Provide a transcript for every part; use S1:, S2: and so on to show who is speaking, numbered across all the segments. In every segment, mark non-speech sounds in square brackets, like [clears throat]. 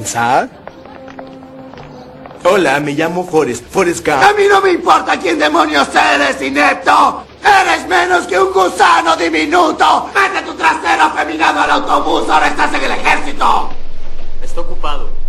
S1: pensar.
S2: Hola, me llamo Forrest, Forrest Gump.
S3: A mí no me importa quién demonios eres, inepto. Eres menos que un gusano diminuto. Mete tu trasero afeminado al autobús, ahora estás en el ejército.
S2: Está ocupado.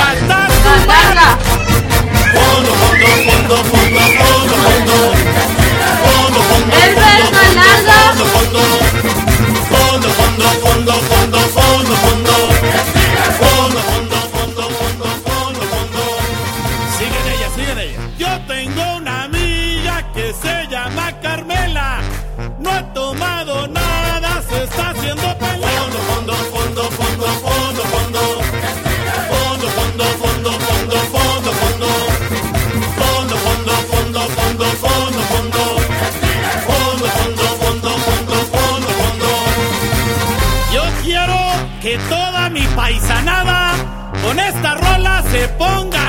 S4: Mandanga. Fondo, fondo, fondo, fondo, fondo, fondo. la rola se ponga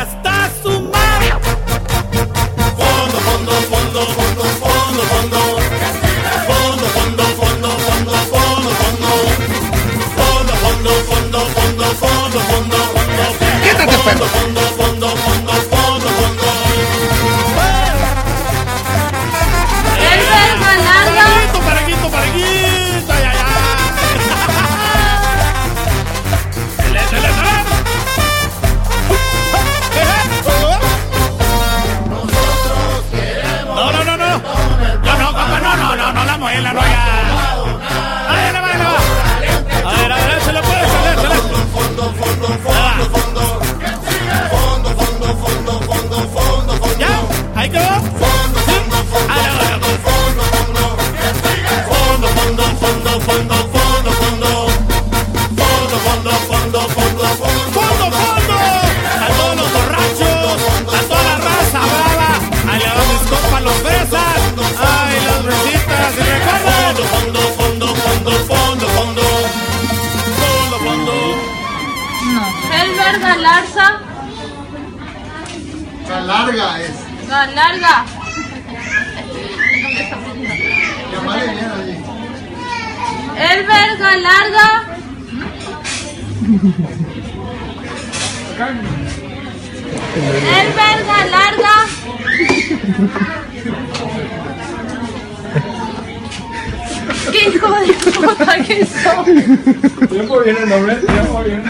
S4: larga es. No, larga.
S5: El verga larga. El verga larga.
S6: ¿Qué hijo de puta que son?
S7: Tiempo viene el nombre, tiempo viene.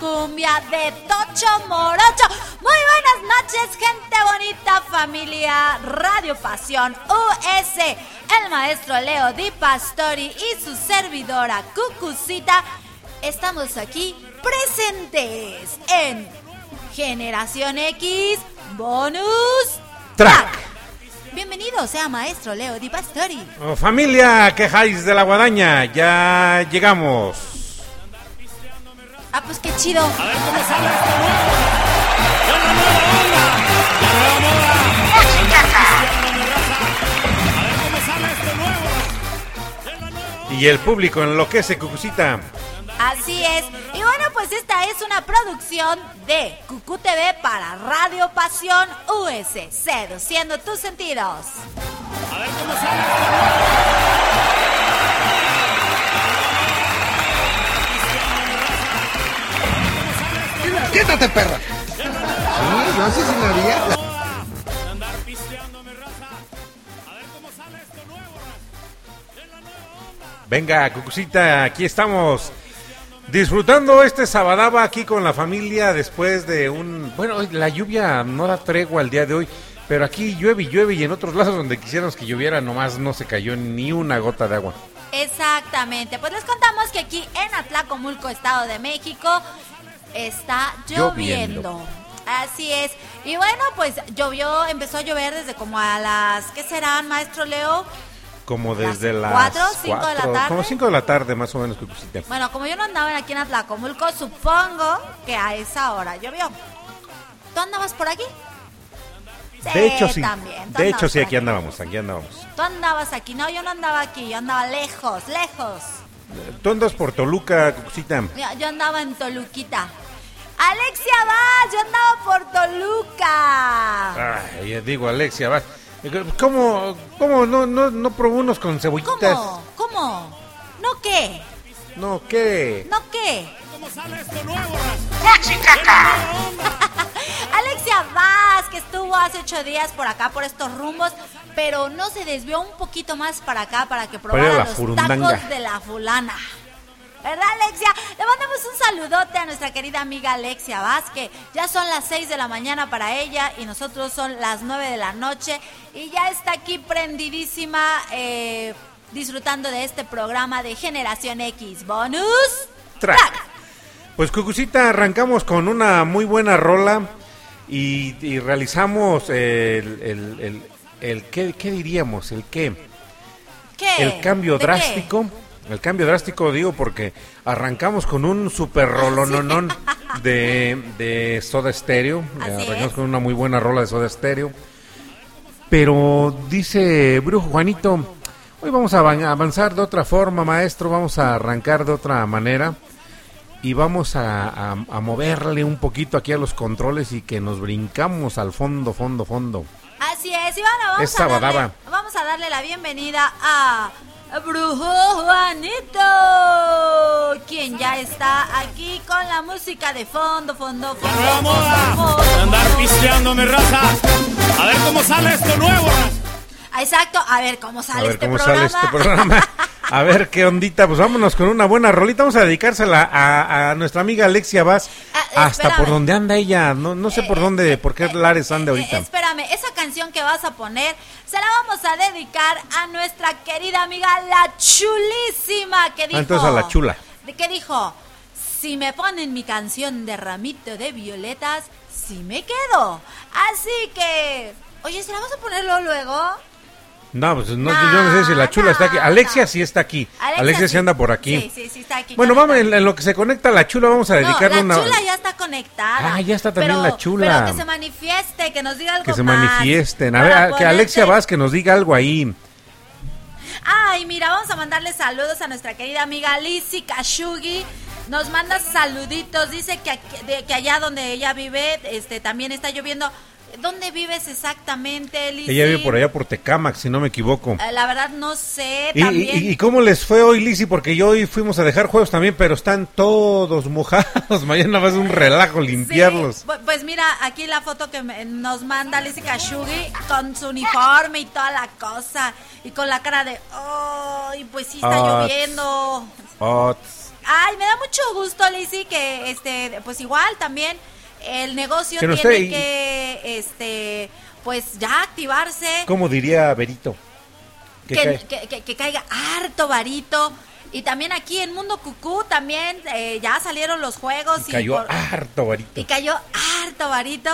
S8: cumbia de Tocho Morocho. Muy buenas noches, gente bonita, familia Radio Pasión US. El maestro Leo Di Pastori y su servidora Cucucita estamos aquí presentes en Generación X Bonus
S9: Track. Track.
S8: Bienvenido sea maestro Leo Di Pastori.
S9: Oh, familia, quejáis de la guadaña, ya llegamos
S8: chido.
S10: A ver cómo sale esto nuevo. ¡Es la nueva onda! ¡La nueva moda! ¡Música! A ver cómo sale esto nuevo.
S9: Y el público enloquece, Cucucita.
S8: Así es. Y bueno, pues esta es una producción de Cucu TV para Radio Pasión US, seduciendo tus sentidos.
S10: A ver cómo sale esto nuevo.
S11: Quítate, perra.
S7: Sí, yo así sí lo haría.
S10: Andar pisteando mi raza. A ver cómo sale esto nuevo, raza. Es la nueva onda.
S9: Venga, Cucucita, aquí estamos. Disfrutando este sabadaba aquí con la familia después de un... Bueno, la lluvia no da tregua el día de hoy, pero aquí llueve y llueve y en otros lados donde quisiéramos que lloviera nomás no se cayó ni una gota de agua.
S8: Exactamente. Pues les contamos que aquí en Atlacomulco, Estado de México, está lloviendo.
S9: Lloviendo.
S8: Así es. Y bueno, pues llovió, empezó a llover desde como a las, ¿qué serán, maestro Leo?
S9: Como desde las...
S8: cuatro, cinco de la tarde.
S9: Como 5 de la tarde más o menos.
S8: Bueno, como yo no andaba aquí en Atlacomulco, supongo que a esa hora llovió. ¿Tú andabas por aquí?
S9: De hecho, sí.
S8: también.
S9: De hecho, sí, aquí andábamos, aquí andábamos.
S8: Tú andabas aquí. No, yo no andaba aquí. Yo andaba lejos, lejos.
S9: Tú andas por Toluca, Cucucita.
S8: Yo andaba en Toluquita. Alexia Vaz, yo andaba por Toluca.
S9: Ay, ya digo, Alexia, vas. ¿Cómo, cómo no, no, no probó unos con cebollitas?
S8: ¿Cómo? ¿Cómo? ¿No qué?
S9: No, ¿qué?
S8: ¿No qué?
S10: ¿Cómo sale esto nuevo, raza? [laughs]
S8: Alexia Vaz, que estuvo hace ocho días por acá, por estos rumbos, pero no se desvió un poquito más para acá para que probara
S9: la
S8: los
S9: furundanga.
S8: tacos de la fulana. ¿Verdad, Alexia? Le mandamos un saludote a nuestra querida amiga Alexia Vaz, que ya son las 6 de la mañana para ella y nosotros son las 9 de la noche. Y ya está aquí prendidísima, eh, disfrutando de este programa de Generación X. Bonus
S9: Track. Pues Cucucita, arrancamos con una muy buena rola y, y realizamos el, el, el, el- ¿qué, qué diríamos? ¿El qué?
S8: ¿Qué?
S9: El cambio
S8: ¿De qué?
S9: El cambio drástico digo porque arrancamos con un super rolononón [laughs] de, de Soda Stereo.
S8: Así
S9: arrancamos
S8: es.
S9: con una muy buena rola de Soda Stereo. Pero dice Brujo Juanito, hoy vamos a avan- avanzar de otra forma, maestro, vamos a arrancar de otra manera y vamos a, a- a moverle un poquito aquí a los controles y que nos brincamos al fondo, fondo, fondo.
S8: Así es, y bueno, vamos,
S9: Es
S8: a darle, vamos a darle la bienvenida a Brujo Juanito, quien ya está aquí con la música de fondo, fondo, fondo. Fondo,
S10: moda.
S8: fondo,
S10: Andar
S8: fondo.
S10: pisteando mi raza. A ver cómo sale esto nuevo, raza.
S8: Exacto, a ver cómo
S9: A
S8: sale
S9: ver
S8: este
S9: cómo
S8: programa.
S9: sale este programa. [laughs] A ver qué ondita. Pues vámonos con una buena rolita. Vamos a dedicársela a, a nuestra amiga Alexia Vaz.
S8: Ah,
S9: hasta
S8: espérame.
S9: por donde anda ella. No, no sé por dónde, por qué lares anda
S8: Eh,
S9: ahorita.
S8: espérame, esa canción que vas a poner se la vamos a dedicar a nuestra querida amiga la chulísima que dijo.
S9: Ah, entonces a la chula.
S8: ¿De qué dijo? Si me ponen mi canción de ramito de violetas, sí me quedo. Así que, oye, ¿se la vas a ponerlo luego?
S9: No, pues no,
S8: No,
S9: yo no sé si la chula está aquí. Alexia sí está aquí.
S8: Alexia
S9: Alexia, sí anda por aquí.
S8: Sí, sí, sí está aquí.
S9: Bueno, vamos, en, en lo que se conecta la chula, vamos a dedicarle
S8: la
S9: una.
S8: chula ya está conectada.
S9: Ah, ya está también
S8: Pero-
S9: la chula.
S8: Pero que se manifieste, que nos diga algo
S9: Que se
S8: más.
S9: manifiesten. A ver, a- que Alexia Vaz que nos diga algo ahí.
S8: Ay, mira, vamos a mandarle saludos a nuestra querida amiga Lizzy Kashugi. Nos manda saluditos, dice que, aquí- de- que allá donde ella vive este, también está lloviendo. ¿Dónde vives exactamente, Lizzy?
S9: Ella vive por allá por Tecamac, si no me equivoco.
S8: Eh, La verdad no sé,
S9: ¿Y,
S8: también.
S9: y- y cómo les fue hoy, Lizzy? Porque yo hoy fuimos a dejar juegos también, pero están todos mojados. [laughs] Mañana va a ser un relajo limpiarlos.
S8: Sí, pues mira, aquí la foto que me- nos manda Lizzy Kashugi con su uniforme y toda la cosa. Y con la cara de, ¡ay, pues sí está lloviendo!
S9: Oh,
S8: Ay, me da mucho gusto, Lizzy, que este, pues igual también el negocio tiene que, este, pues ya activarse,
S9: ¿Cómo diría Berito? Que
S8: que, caiga harto varito. Y también aquí en Mundo Cucú también eh, ya salieron los juegos y,
S9: Cayó
S8: por-
S9: harto varito.
S8: y cayó harto varito.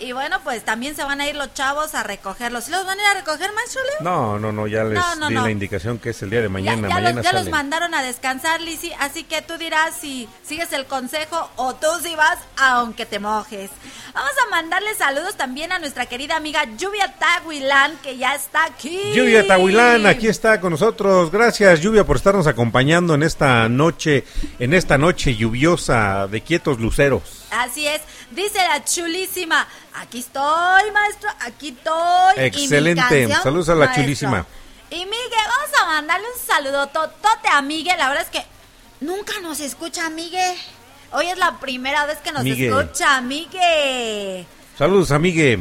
S8: Y bueno, pues también se van a ir los chavos a recogerlos. ¿Sí los van a ir a recoger, maestro Leo?
S9: No, no, no, ya les
S8: No, no,
S9: di
S8: no.
S9: la indicación que es el día de mañana.
S8: ya
S9: mañana
S8: los, ya los mandaron a descansar, Lizzy, así que tú dirás si sigues el consejo o tú si vas aunque te mojes. Vamos a mandarle saludos también a nuestra querida amiga Lluvia Tahuilán, que ya está aquí.
S9: Lluvia Tahuilán, aquí está con nosotros. Gracias, Lluvia, por estarnos acompañando en esta noche, en esta noche lluviosa de quietos luceros.
S8: Así es, dice la chulísima. Aquí estoy, maestro, aquí estoy.
S9: Excelente. Saludos a la
S8: maestro.
S9: chulísima.
S8: Y Miguel, vamos a mandarle un saludo totote a Miguel. La verdad es que nunca nos escucha Miguel. Hoy es la primera vez que nos escucha, Migue.
S9: Saludos, amigue.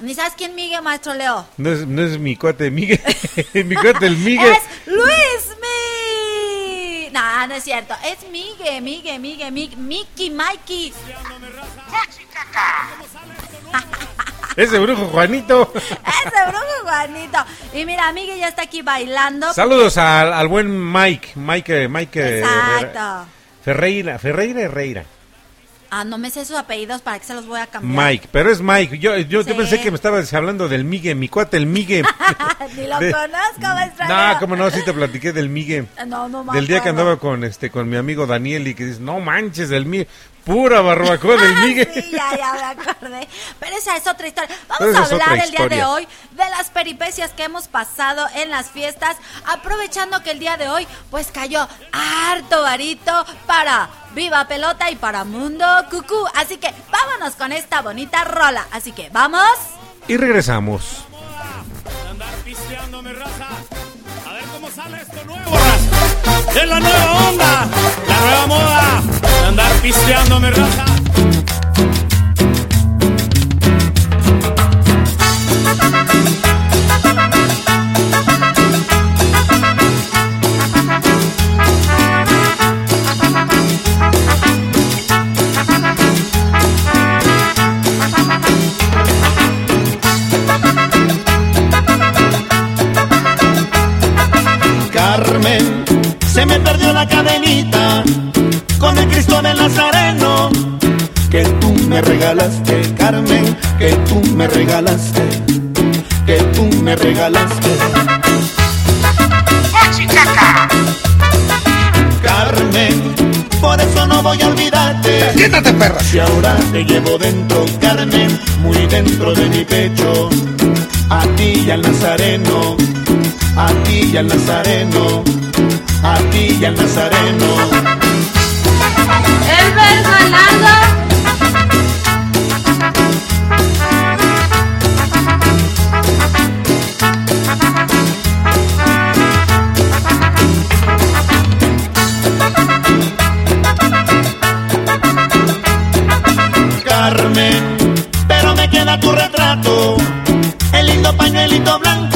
S8: ¿Ni sabes quién Migue, maestro Leo?
S9: No es, no es mi cuate Migue. [laughs] mi cuate el [laughs] Migue.
S8: Es Luis Mi. No, no es cierto. Es Migue, Migue, Migue, Migue, Mickey, Mikey. [laughs]
S9: Ese brujo Juanito.
S8: Ese brujo Juanito. Y mira, Migue ya está aquí bailando.
S9: Saludos al, al buen Mike. Mike, Mike
S8: Exacto.
S9: Ferreira. Ferreira Herrera.
S8: Ah, no me sé sus apellidos, ¿para qué se los voy a cambiar?
S9: Mike, pero es Mike. Yo, yo, yo
S8: Sí.
S9: pensé que me estabas hablando del Migue, mi cuate, el Migue. [laughs]
S8: Ni lo
S9: De-
S8: conozco, maestro
S9: no, cómo no, sí te platiqué del Migue.
S8: No, no
S9: Del día que andaba con este con mi amigo Daniel y que dice, no manches, el Migue, pura barbacoa del Migue.
S8: Sí, ya, ya me acordé. Pero esa es otra historia. Vamos a hablar el día de hoy de las peripecias que hemos pasado en las fiestas, aprovechando que el día de hoy pues cayó harto varito para Viva Pelota y para Mundo Cucú. Así que vámonos con esta bonita rola. Así que vamos.
S9: Y regresamos.
S4: Andar pisteando, mi raza. A ver cómo sale esto nuevo. Es la nueva onda, la nueva moda. Andar pisteando, mi raza.
S12: Carmen, se me perdió la cadenita con el Cristo del Nazareno que tú me regalaste, Carmen, que tú me regalaste, que tú me regalaste. Carmen, por eso no voy a olvidarte.
S13: Siéntate, perra.
S12: Si ahora te llevo dentro, Carmen, muy dentro de mi pecho, a ti y al Nazareno, a ti y al Nazareno, a ti y al Nazareno.
S14: El verso largo.
S12: Carmen, pero me queda tu retrato, el lindo pañuelito blanco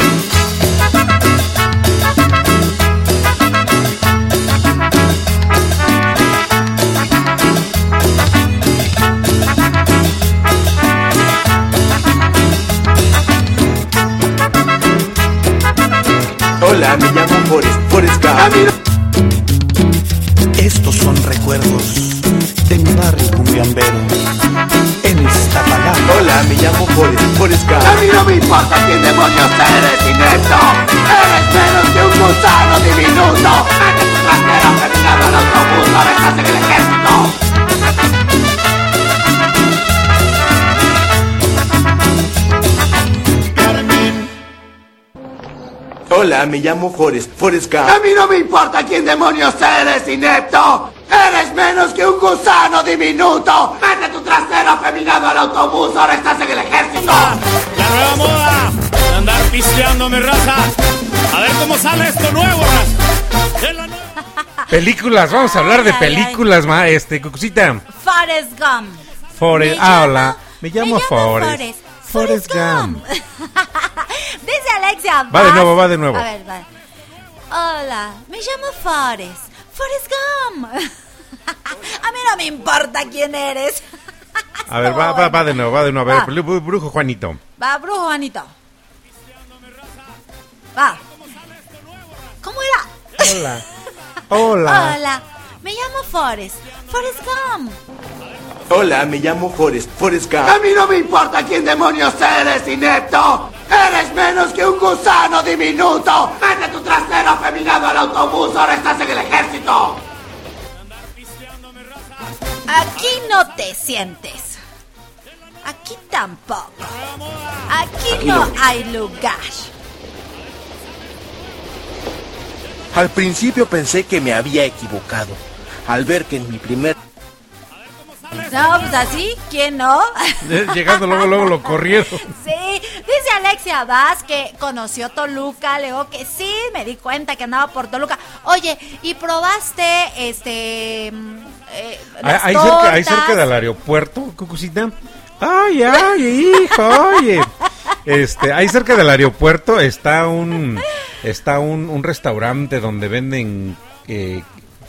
S1: Hola, me llamo Forrest, Forrest Gump.
S12: Estos son recuerdos de mi barrio cumbiambero en esta palabra.
S1: Hola, me llamo Forrest, Forrest Gump.
S12: A mí no me importa quién demonios eres, inepto. Eres menos que un gusano diminuto. Mete tu trasero caminando al autobús, ahora estás en el ejército.
S1: Hola, me llamo Forrest, Forrest
S12: a
S1: Gump.
S12: mí no me importa quién demonios eres, inepto. Eres menos que un gusano diminuto. Mete tu trasero afeminado al autobús, ahora estás en el ejército.
S4: La nueva moda de andar pisteando, mi raza. A ver cómo sale esto nuevo, raza.
S9: Películas, vamos a hablar de películas, ma, este, Cucucita.
S8: Forrest Gump.
S9: Forrest,
S8: Me
S9: ah,
S8: llamo-
S9: hola. Me llamo Forrest.
S8: Forrest.
S9: Forrest Gump. [laughs]
S8: Dice Alexia.
S9: Va de nuevo, va de nuevo.
S8: A ver, va. Hola, me llamo Forrest. Forrest Gump. [laughs] A mí no me importa quién eres.
S9: A ver, va, va, va de nuevo, va de nuevo. A ver, bru- brujo Juanito.
S8: Va, brujo Juanito. Va. ¿Cómo era?
S9: Hola. Hola. [laughs]
S8: Hola, me llamo Forrest. Forrest Gump.
S1: Hola, me llamo Forrest, Forrest
S12: A
S1: Gump.
S12: mí no me importa quién demonios eres, inepto. Eres menos que un gusano diminuto. Mete tu trasero afeminado al autobús, ahora estás en el ejército.
S8: Aquí no te sientes. Aquí tampoco. Aquí no hay lugar.
S2: Al principio pensé que me había equivocado. Al ver que en mi primer...
S8: No, pues así, ¿quién no?
S9: Llegando luego, luego lo corrieron. [laughs]
S8: Sí, dice Alexia Vaz que conoció Toluca, le digo que sí, me di cuenta que andaba por Toluca. Oye, ¿y probaste este mm, eh, las
S9: Ahí cerca, ahí cerca del aeropuerto, Cucucita. Ay, ay, hijo, oye. Este, ahí cerca del aeropuerto está un está un, un restaurante donde venden eh,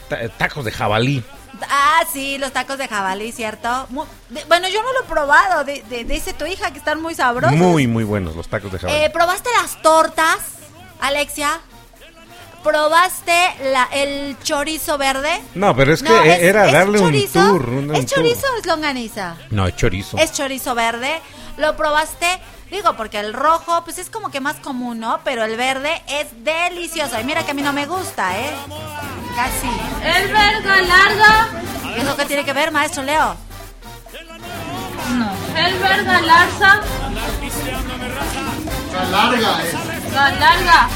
S9: ta- tacos de jabalí.
S8: Ah, sí, los tacos de jabalí, ¿cierto? De- bueno, yo no lo he probado, de- de- dice tu hija que están muy sabrosos.
S9: Muy, muy buenos los tacos de jabalí.
S8: Eh, ¿Probaste las tortas, Alexia? ¿Probaste la, el chorizo verde?
S9: no, pero es que
S8: No,
S9: era
S8: es
S9: darle
S8: chorizo.
S9: un tour. un- un
S8: ¿Es
S9: tour.
S8: chorizo o es longaniza?
S9: No, es chorizo.
S8: Es chorizo verde. ¿Lo probaste? Digo, porque el rojo, pues es como que más común, ¿no? Pero el verde es delicioso. Y mira que a mí no me gusta, ¿eh? Casi.
S6: El verga larga.
S8: ¿Y eso qué tiene que ver, maestro Leo?
S6: No. El verga larga.
S7: La larga es.
S6: La larga.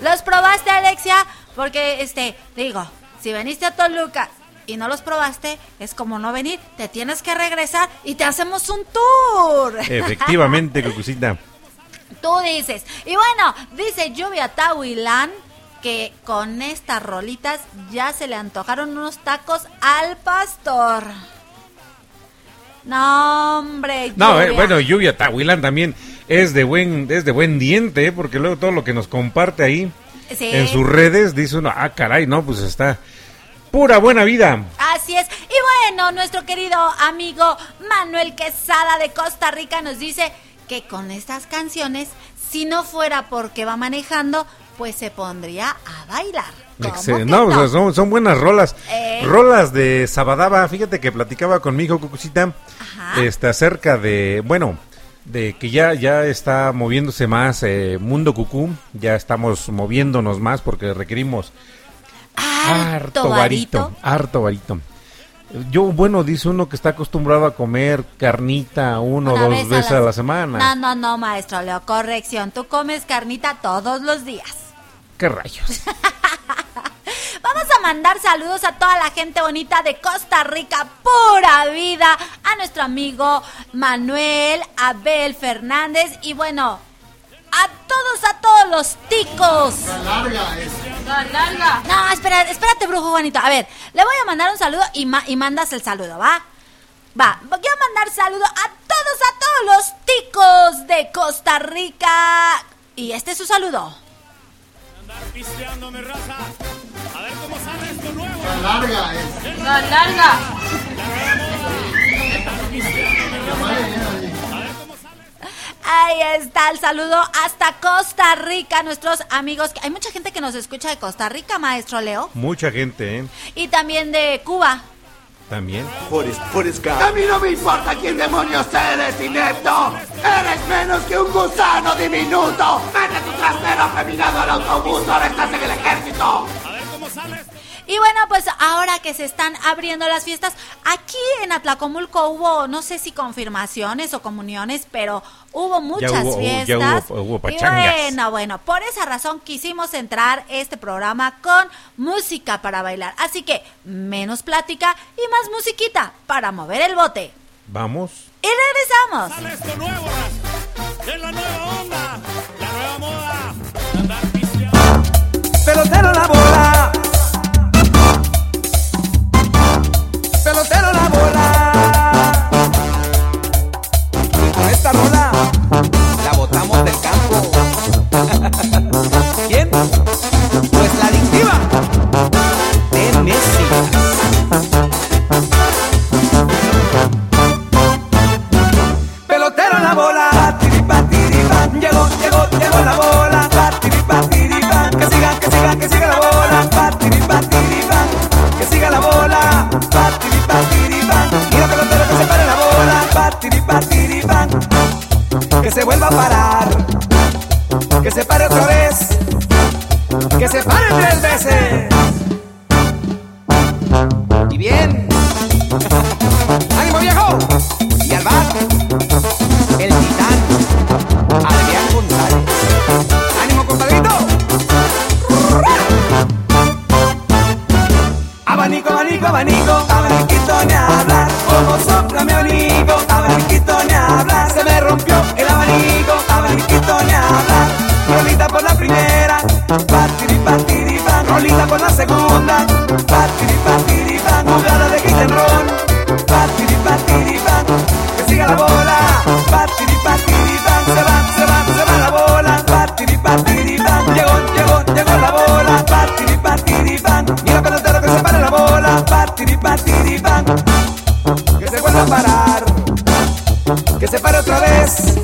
S8: ¿Los probaste, Alexia? Porque, este, digo, si veniste a Toluca y no los probaste, es como no venir. Te tienes que regresar y te hacemos un tour. [laughs]
S9: Efectivamente, Cucucita.
S8: Tú dices. Y bueno, dice Lluvia Tahuilán que con estas rolitas ya se le antojaron unos tacos al pastor. No, hombre.
S9: No, eh, bueno, Lluvia Tahuilán también es de buen es de buen diente, porque luego todo lo que nos comparte ahí
S8: Sí.
S9: en sus redes dice uno, ah, caray, no, pues está pura buena vida.
S8: Así es. Y bueno, nuestro querido amigo Manuel Quesada de Costa Rica nos dice que con estas canciones, si no fuera porque va manejando, pues se pondría a bailar. ¿Cómo
S9: Excelente.
S8: que
S9: No, son, son buenas rolas.
S8: Eh.
S9: Rolas de Sabadaba. Fíjate que platicaba conmigo, Cucucita,
S8: Ajá.
S9: este, acerca de, bueno, de que ya, ya está moviéndose más eh, Mundo Cucú. Ya estamos moviéndonos más porque requerimos
S8: Harto varito.
S9: Harto varito. Yo, bueno, dice uno que está acostumbrado a comer carnita uno o dos
S8: vez
S9: veces a la semana.
S8: No, no, no, maestro Leo, corrección. Tú comes carnita todos los días.
S9: ¿Qué rayos? [laughs]
S8: Vamos a mandar saludos a toda la gente bonita de Costa Rica, pura vida, a nuestro amigo Manuel, Abel Fernández y bueno, a todos, a todos los ticos.
S7: La larga es.
S6: La larga.
S8: No, espera, espérate, brujo Juanito. A ver, le voy a mandar un saludo y, ma- y mandas el saludo, ¿va? Va, voy a mandar saludo a todos, a todos los ticos de Costa Rica. Y este es su saludo.
S7: La larga es.
S6: La larga.
S8: Ahí está el saludo hasta Costa Rica, nuestros amigos. Hay mucha gente que nos escucha de Costa Rica, maestro Leo.
S9: Mucha gente, ¿eh?
S8: Y también de Cuba.
S9: También.
S2: Forest, Forest
S15: A mí no me importa quién demonios eres, inepto. Eres menos que un gusano diminuto. Mete tu trasero afeminado al autobús, ahora estás en el ejército.
S8: Y bueno, pues ahora que se están abriendo las fiestas, aquí en Atlacomulco hubo, no sé si confirmaciones o comuniones, pero hubo muchas
S9: hubo- ya
S8: fiestas.
S9: hubo- hubo
S8: y bueno, bueno, por esa razón quisimos entrar este programa con música para bailar. Así que menos plática y más musiquita para mover el bote.
S9: Vamos.
S8: Y regresamos.
S10: Esto nuevo, raza. Es la nueva onda, la nueva moda. Andar pisteando.
S15: Pelotero la bola. Pelotero la bola. Con esta rola la botamos del campo. [laughs] ¿Quién? que
S16: se vuelva a parar, que se pare otra vez, que se pare tres veces. Segunda, patiri patiri pan. Jugada de run, patiri patiri pan. Que siga la bola, patiri patiri pan. Se va, se va, se va la bola, patiri patiri pan. Llegó, llegó, llegó la bola, patiri patiri pan. Mira pelotero que se pare la bola, patiri patiri pan. Que se vuelva a parar, que se pare otra vez,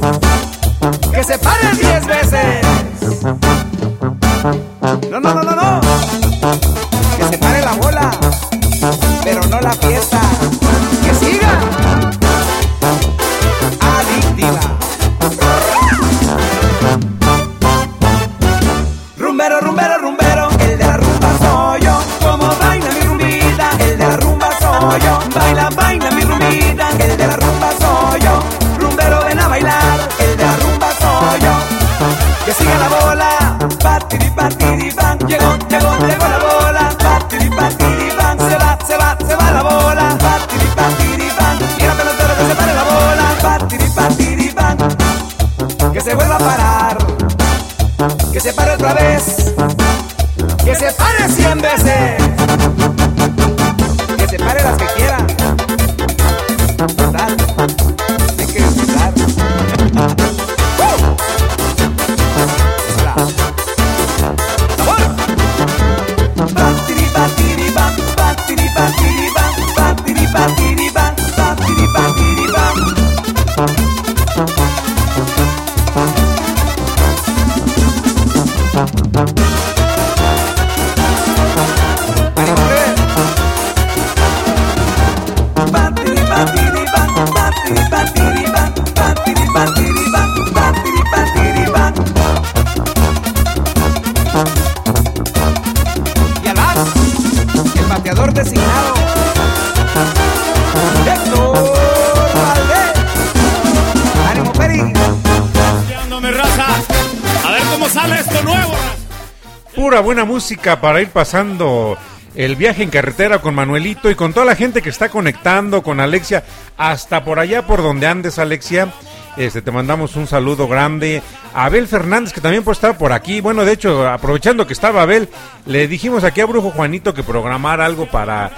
S9: Pura buena música para ir pasando el viaje en carretera con Manuelito y con toda la gente que está conectando con Alexia hasta por allá por donde andes Alexia. Este, te mandamos un saludo grande. Abel Fernández, que también puede estar por aquí. Bueno, de hecho, aprovechando que estaba Abel, le dijimos aquí a Brujo Juanito que programara algo para,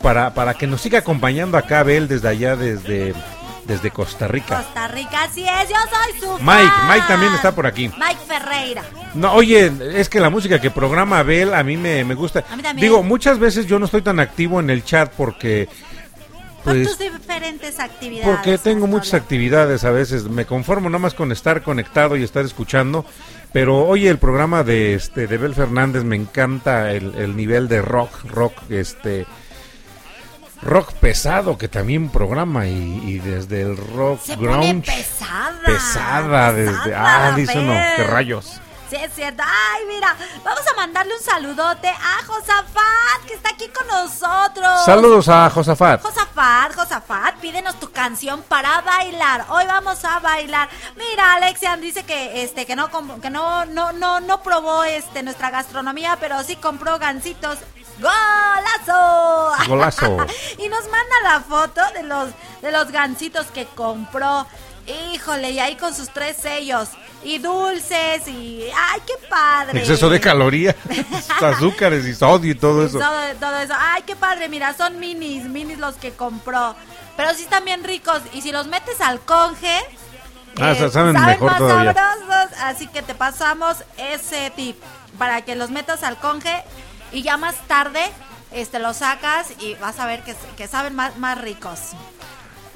S9: para, para que nos siga acompañando acá Abel desde allá, desde, desde Costa Rica.
S8: Costa Rica, así es, yo soy su
S9: Mike,
S8: fan.
S9: Mike también está por aquí.
S8: Mike Ferreira.
S9: No, oye, es que la música que programa Abel a mí me, me gusta.
S8: A mí también.
S9: Digo, muchas veces yo no estoy tan activo en el chat porque...
S8: Por
S9: Pues,
S8: tus diferentes actividades.
S9: porque tengo muchas actividades a veces, me conformo nada más con estar conectado y estar escuchando, pero oye el programa de este de Bel Fernández me encanta el, el nivel de rock, rock, este rock pesado que también programa y, y desde el rock
S8: Se pone
S9: grunge
S8: pesada.
S9: pesada desde
S8: pesada,
S9: ah dice uno,
S8: Bel.
S9: qué rayos.
S8: Sí, es cierto. Ay, mira, vamos a mandarle un saludote a Josafat, que está aquí con nosotros.
S9: Saludos a Josafat.
S8: Josafat, Josafat, pídenos tu canción para bailar. Hoy vamos a bailar. Mira, Alexian dice que este que no que no no no no probó este nuestra gastronomía, pero sí compró gancitos. ¡Golazo! [laughs]
S9: Golazo.
S8: y nos manda la foto de los de los gancitos que compró. Híjole, y ahí con sus tres sellos y dulces y ay, qué padre.
S9: Exceso de calorías, [laughs] azúcares y sodio y todo eso.
S8: Todo, todo eso. Ay, qué padre, mira, son minis, minis los que compró. Pero sí están bien ricos. Y si los metes al conge,
S9: Ah,
S8: eh,
S9: saben mejor
S8: más
S9: todavía.
S8: sabrosos. Así que te pasamos ese tip para que los metas al conge y ya más tarde este los sacas y vas a ver que, que saben más, más ricos.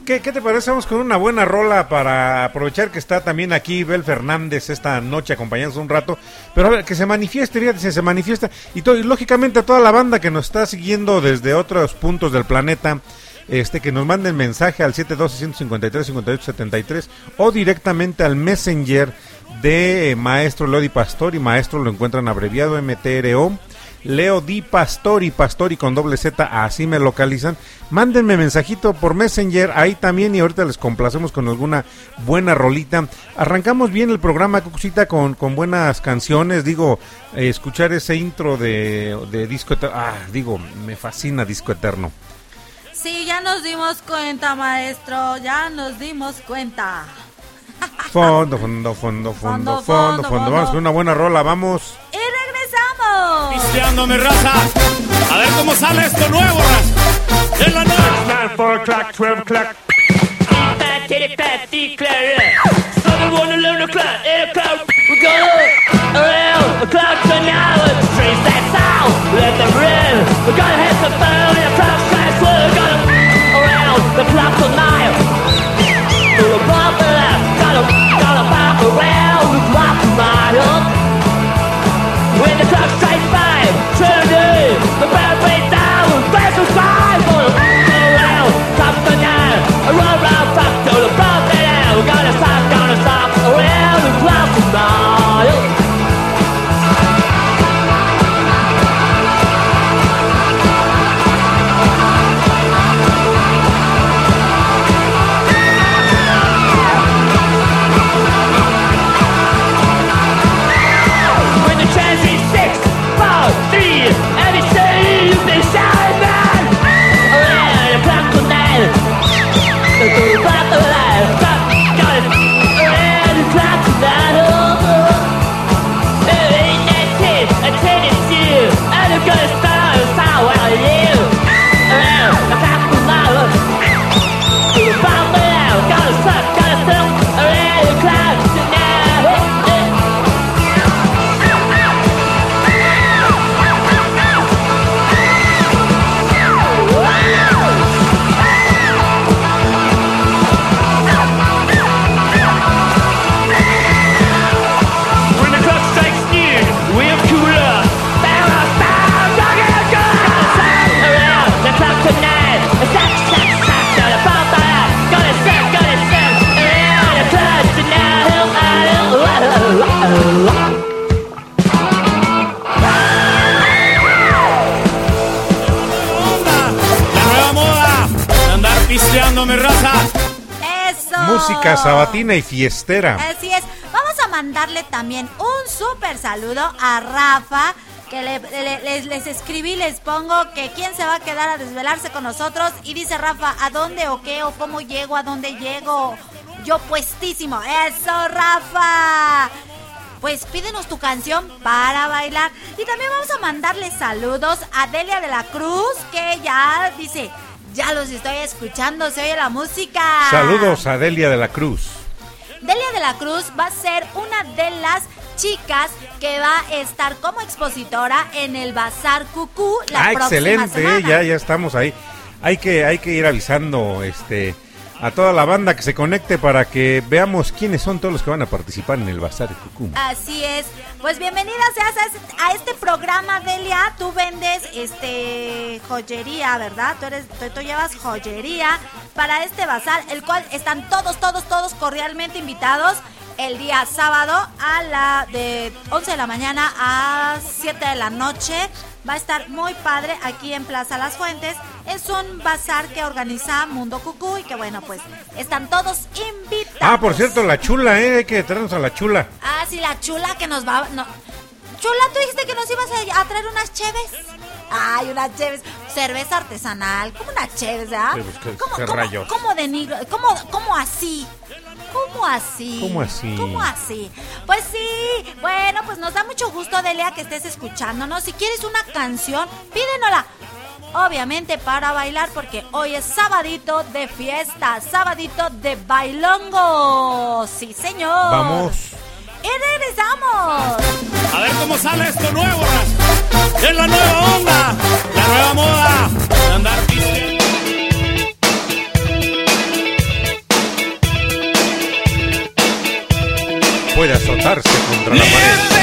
S9: ¿Qué, qué te parece? Vamos con una buena rola para aprovechar que está también aquí Bel Fernández esta noche acompañándonos un rato. Pero a ver, que se manifieste, fíjate, se manifiesta. Y, to- y lógicamente a toda la banda que nos está siguiendo desde otros puntos del planeta, este que nos manden mensaje al 712-153-5873 o directamente al Messenger de Maestro Lodi Pastor. Y Maestro lo encuentran abreviado MTRO. Leo Di Pastori, Pastori con doble Z, así me localizan. Mándenme mensajito por Messenger, ahí también, y ahorita les complacemos con alguna buena rolita. Arrancamos bien el programa, Cucucita, con, con buenas canciones. Digo, eh, escuchar ese intro de, de Disco Eterno, ah, digo, me fascina Disco Eterno.
S8: Sí, ya nos dimos cuenta, maestro. Ya nos dimos cuenta.
S9: Fondo, fondo, fondo, fondo,
S8: Fondo,
S9: fondo. Vamos con una buena rola, vamos.
S8: Y regresamos.
S10: Pisteando mi raza. A ver cómo sale esto nuevo, raza. La nueva.
S4: 4 o'clock, 12 o'clock.
S17: Fat titty, fat declare. Southern one, eleven o'clock, eight o'clock. We go around o'clock to now. Trace that sound, let them. We're gonna hit the phone in a class. We're gonna around the clock tonight. When the clock strikes
S9: Y fiestera.
S8: Así es. Vamos a mandarle también un súper saludo a Rafa. Que le- le- les, les escribí, les pongo que quién se va a quedar a desvelarse con nosotros. Y dice Rafa, ¿a dónde o qué o cómo llego? ¿A dónde llego? Yo puestísimo. Eso, Rafa. Pues pídenos tu canción para bailar. Y también vamos a mandarle saludos a Delia de la Cruz, que ya dice, ya los estoy escuchando, se oye la música.
S9: Saludos a Delia de la Cruz.
S8: Delia de la Cruz va a ser una de las chicas que va a estar como expositora en el Bazar Cucú la
S9: ah,
S8: próxima
S9: excelente,
S8: semana.
S9: ya, ya estamos ahí. Hay que, hay que ir avisando este a toda la banda que se conecte para que veamos quiénes son todos los que van a participar en el Bazar Cucum.
S8: Así es. Pues bienvenida seas a- a este programa, Delia. Tú vendes este joyería, ¿verdad? Tú eres tú llevas joyería para este bazar, el cual están todos todos todos cordialmente invitados el día sábado a la de 11 de la mañana a 7 de la noche. Va a estar muy padre aquí en Plaza Las Fuentes. Es un bazar que organiza Mundo Cucú y que bueno, pues están todos invitados.
S9: Ah, por cierto, la chula, ¿eh? Hay que traernos a la chula.
S8: Ah, sí, la chula que nos va. No. Chula, tú dijiste que nos ibas a, traer unas cheves. Ay, unas cheves. Cerveza artesanal. ¿Cómo unas cheves, ah?
S9: Sí, pues, ¿qué-
S8: ¿Cómo, cómo- cómo de negro? ¿Cómo, ¿Cómo así? ¿Cómo así?
S9: ¿Cómo así?
S8: ¿Cómo así? Pues sí. Bueno, pues nos da mucho gusto, Delia, que estés escuchándonos. Si quieres una canción, pídenosla. Obviamente para bailar, porque hoy es sabadito de fiesta, sabadito de bailongo. Sí, señor.
S9: Vamos.
S8: Y regresamos.
S10: A ver cómo sale esto nuevo, raza. Es la nueva onda. La nueva moda. Andar
S9: Puede azotarse contra la pared.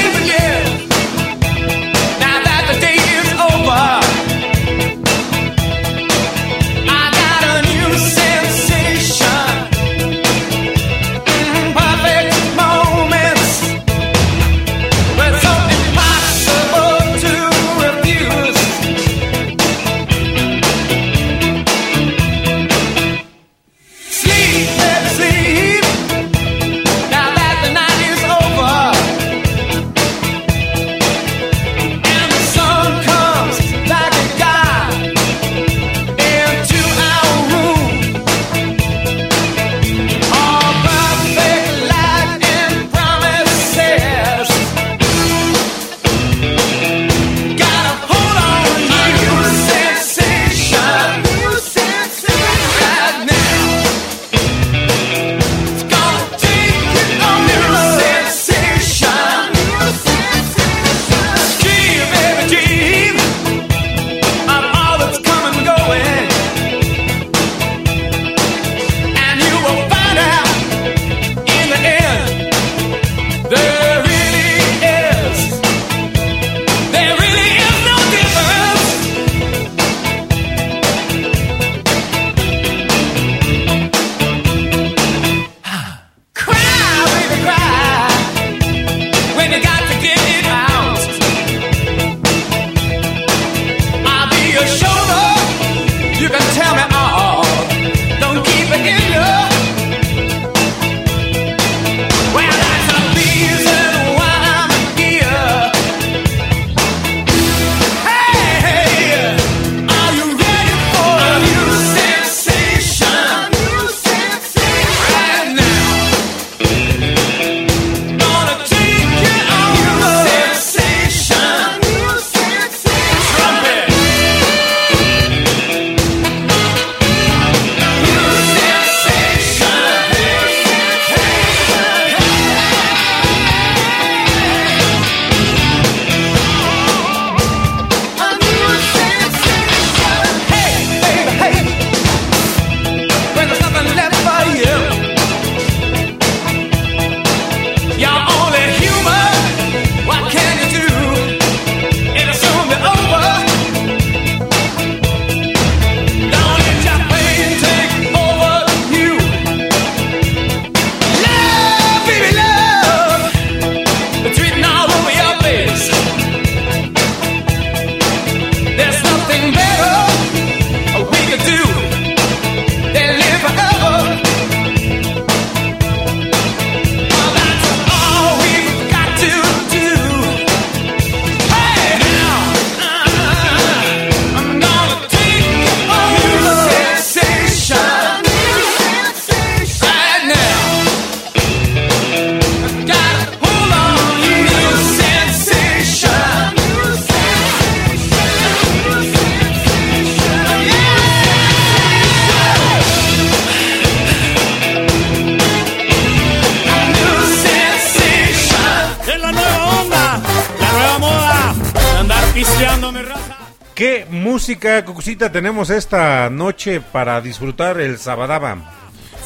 S9: Tenemos esta noche para disfrutar el Sabadaba?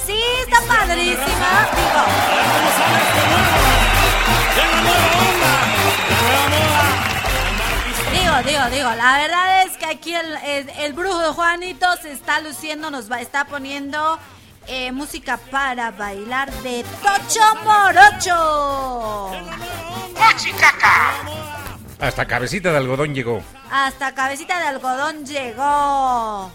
S8: Sí, está padrísima. Digo, Digo, digo, digo, la verdad es que aquí el, el- el brujo de Juanito se está luciendo, nos va, está poniendo eh, música para bailar de Tocho Morocho.
S9: Hasta cabecita de algodón llegó.
S8: Hasta Cabecita de Algodón llegó.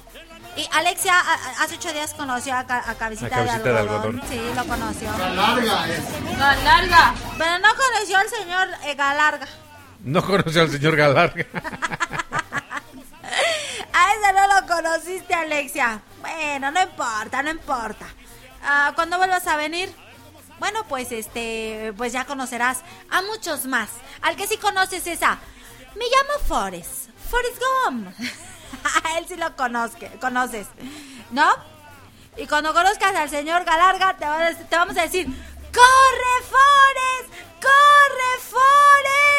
S8: Y Alexia, hace ocho días conoció a, Ca- a Cabecita,
S9: A Cabecita
S8: de,
S9: de
S8: algodón. Sí, lo conoció.
S18: Larga es.
S14: Galarga.
S8: Pero no conoció al señor eh, Galarga.
S9: No conoció al señor Galarga. [laughs]
S8: A ese no lo conociste, Alexia. Bueno, no importa, no importa. Ah, cuando vuelvas a venir, bueno, pues este, pues ya conocerás a muchos más. Al que sí conoces es a, me llamo Forrest, Forrest Gump. [laughs] él sí lo conozque, conoces, ¿no? Y cuando conozcas al señor Galarga, te, vamos a decir, ¡Corre, Forrest! ¡Corre, Forrest!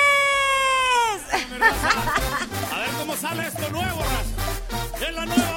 S8: [laughs]
S19: A ver cómo sale esto nuevo. Es la nueva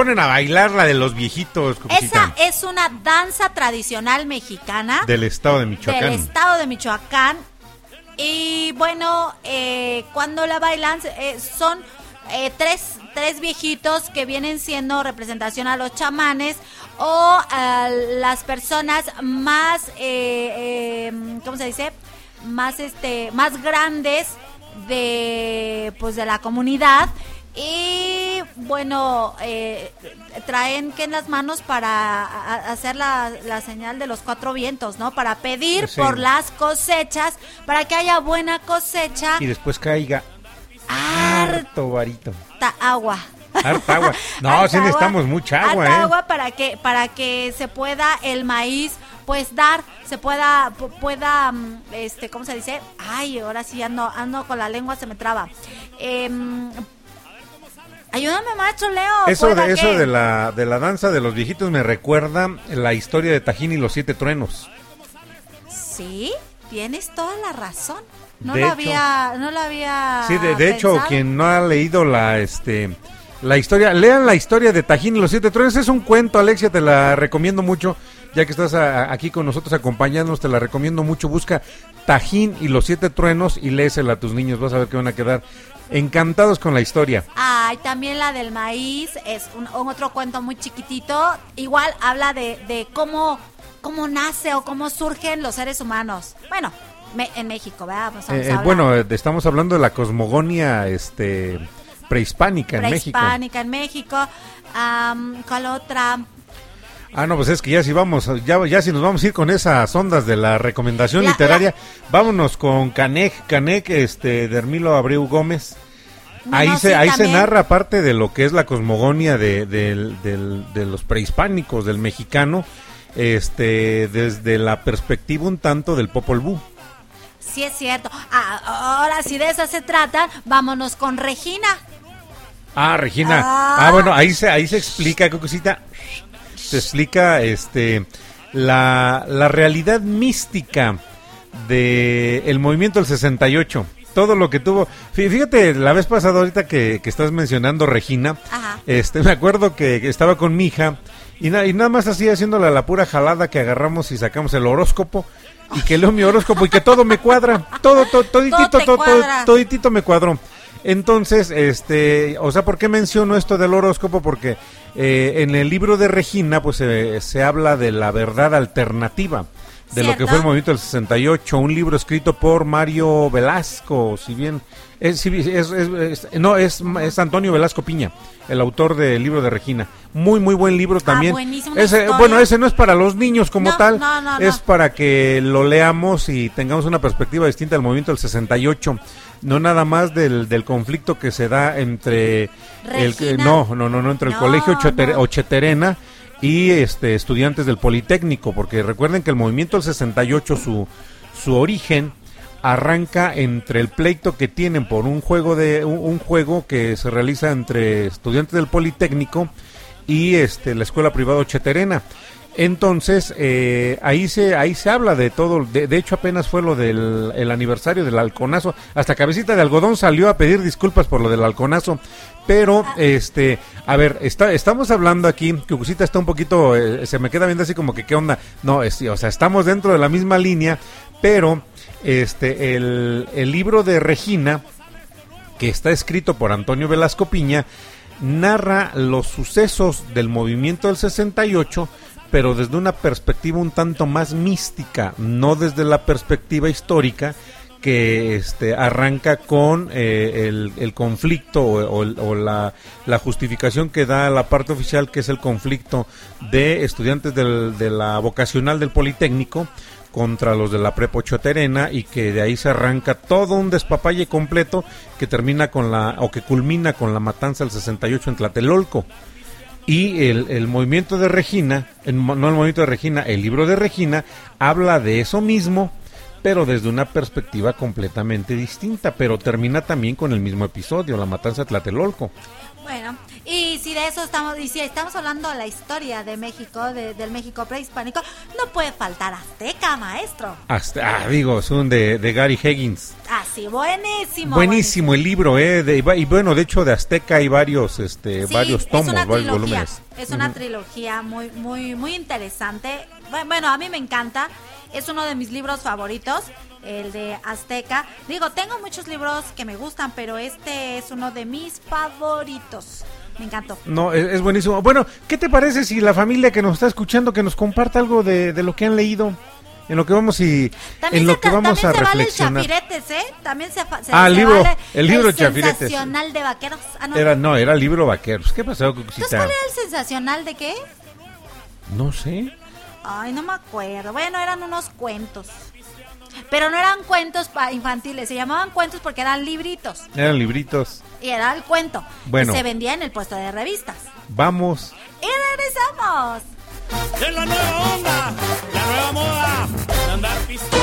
S9: ponen a bailar la de los viejitos.
S8: Esa es una danza tradicional mexicana
S9: Del estado de
S8: del
S9: Michoacán.
S8: estado de Michoacán. Y bueno, eh, cuando la bailan eh, son eh, tres, tres viejitos que vienen siendo representación a los chamanes o a las personas más, eh, eh, ¿cómo se dice? Más, este, más grandes de, pues, de la comunidad. Bueno, eh, traen que en las manos para hacer la, la señal de los cuatro vientos, ¿no? Para pedir
S9: Sí.
S8: por las cosechas, para que haya buena cosecha,
S9: Y después caiga harto varito.
S8: harta agua.
S9: Harta agua. [laughs] No,
S8: Harta
S9: sí
S8: agua,
S9: necesitamos mucha agua,
S8: harta
S9: ¿eh?
S8: agua para que para que se pueda el maíz pues dar, se pueda pu- pueda mm, este, ¿cómo se dice? Ay, ahora sí ando ando con la lengua se me traba. Em, ayúdame, maestro Leo.
S9: Eso
S8: ¿pueda
S9: de, eso de la, de la danza de los viejitos me recuerda la historia de Tajín y los siete truenos.
S8: Sí, tienes toda la razón. No
S9: De
S8: lo
S9: hecho-
S8: había no lo había
S9: Sí, de, de hecho, quien no ha leído la este la historia, lean la historia de Tajín y los siete truenos. Es un cuento, Alexia, te la recomiendo mucho. Ya que estás a- aquí con nosotros acompañándonos, te la recomiendo mucho. Busca Tajín y los siete truenos y léesela a tus niños. Vas a ver que van a quedar encantados con la historia.
S8: Ay, también la del maíz es un, otro cuento muy chiquitito. Igual habla de, de cómo, cómo nace o cómo surgen los seres humanos. Bueno, me- en México, ¿verdad? Pues
S9: Eh, eh, bueno, estamos hablando de la cosmogonia este prehispánica en México.
S8: prehispánica en México. Am, ¿Cuál otra?
S9: Ah, no, pues es que ya si vamos, ya, ya si nos vamos a ir con esas ondas de la recomendación
S8: La-
S9: literaria, vámonos con Canek, Canek, este, de Hermilo Abreu Gómez.
S8: No,
S9: ahí
S8: no,
S9: se,
S8: sí,
S9: ahí se narra parte de lo que es la cosmogonia de, del- de los prehispánicos, del mexicano, este, desde la perspectiva un tanto del Popol Vuh.
S8: Sí es cierto. Ah, ahora si de eso se trata, vámonos con Regina.
S9: Ah, Regina.
S8: Ah.
S9: Ah, bueno, ahí se, ahí se explica, qué cosita. Se explica este la, la realidad mística de el movimiento del 68. Todo lo que tuvo. Fí- Fíjate, la vez pasada, ahorita que, que estás mencionando Regina,
S8: Ajá.
S9: este, me acuerdo que, que estaba con mi hija y, na- y nada más así haciéndola la pura jalada que agarramos y sacamos el horóscopo y que leo mi horóscopo y que todo me cuadra. Todo, todo, toditito,
S8: Todo te
S9: todo, toditito me cuadró. Entonces, este, o sea, ¿por qué menciono esto del horóscopo? Porque eh, en el libro de Regina, pues eh, se habla de la verdad alternativa, de lo que fue el movimiento del 68, un libro escrito por Mario Velasco, si bien, es, si bien- es- es- es- no, es, es Antonio Velasco Piña, el autor del libro de Regina. Muy, muy buen libro también.
S8: Ah, buenísimo, una
S9: Ese- bueno, ese no es para los niños como
S8: No,
S9: tal,
S8: no, no,
S9: es para que lo leamos y tengamos una perspectiva distinta del movimiento del 68. No nada más del, del conflicto que se da entre el no, no, no, no, entre el
S8: No,
S9: colegio
S8: no.
S9: Ocheterena y este estudiantes del Politécnico, porque recuerden que el movimiento del 68 su su origen arranca entre el pleito que tienen por un juego de un, un juego que se realiza entre estudiantes del Politécnico y este la escuela privada Ocheterena. Entonces, eh, ahí se ahí se habla de todo. De, de hecho, apenas fue lo del el aniversario del halconazo. Hasta Cabecita de Algodón salió a pedir disculpas por lo del halconazo. Pero, este, a ver, está, estamos hablando aquí, que Cucusita está un poquito, eh, se me queda viendo así como que, ¿qué onda? No, es, o sea, estamos dentro de la misma línea, pero, este, el, el libro de Regina, que está escrito por Antonio Velasco Piña, narra los sucesos del movimiento del 68, pero desde una perspectiva un tanto más mística, no desde la perspectiva histórica que este, arranca con eh, el, el conflicto o, la, la justificación que da la parte oficial, que es el conflicto de estudiantes del- de la vocacional del Politécnico contra los de la Prepa Terena y que de ahí se arranca todo un despapalle completo que termina con la o que culmina con la matanza del 68 en Tlatelolco. Y el, el movimiento de Regina, el no el movimiento de Regina, el libro de Regina habla de eso mismo, pero desde una perspectiva completamente distinta, pero termina también con el mismo episodio, la matanza de Tlatelolco.
S8: Bueno, y si de eso estamos, y si estamos hablando de la historia de México, de- del México prehispánico, no puede faltar Azteca, maestro.
S9: Hasta, ah, digo, es un de, de Gary Higgins.
S8: Así, buenísimo.
S9: Buenísimo el libro, eh, de- y bueno, de hecho de Azteca hay varios, este,
S8: Sí,
S9: varios tomos, varios
S8: trilogía,
S9: volúmenes.
S8: Es una trilogía muy, muy, muy interesante. Bu- Bueno, a mí me encanta. Es uno de mis libros favoritos, el de Azteca. Digo, tengo muchos libros que me gustan, pero este es uno de mis favoritos. Me encantó.
S9: No, es, es buenísimo. Bueno, ¿qué te parece si la familia que nos está escuchando que nos comparta algo de, de lo que han leído? En lo que vamos y
S8: También
S9: en
S8: se,
S9: lo que
S8: ta-
S9: vamos a
S8: también se vale el chafiretes, ¿eh? También se, se-
S9: Ah,
S8: se
S9: libro-
S8: vale
S9: el libro
S8: el
S9: Chafiretes.
S8: sensacional de vaqueros. Ah, no.
S9: Era no, era libro vaqueros. ¿Qué pasó, Cucucita?
S8: ¿cuál era el sensacional de qué?
S9: No sé.
S8: Ay, no me acuerdo. Bueno, eran unos cuentos. Pero no eran cuentos infantiles, se llamaban cuentos porque eran libritos.
S9: Eran libritos.
S8: Y era el cuento.
S9: Bueno.
S8: Y se vendía en el puesto de revistas.
S9: Vamos.
S8: Y regresamos.
S10: Es la nueva onda, la nueva moda andar pisto.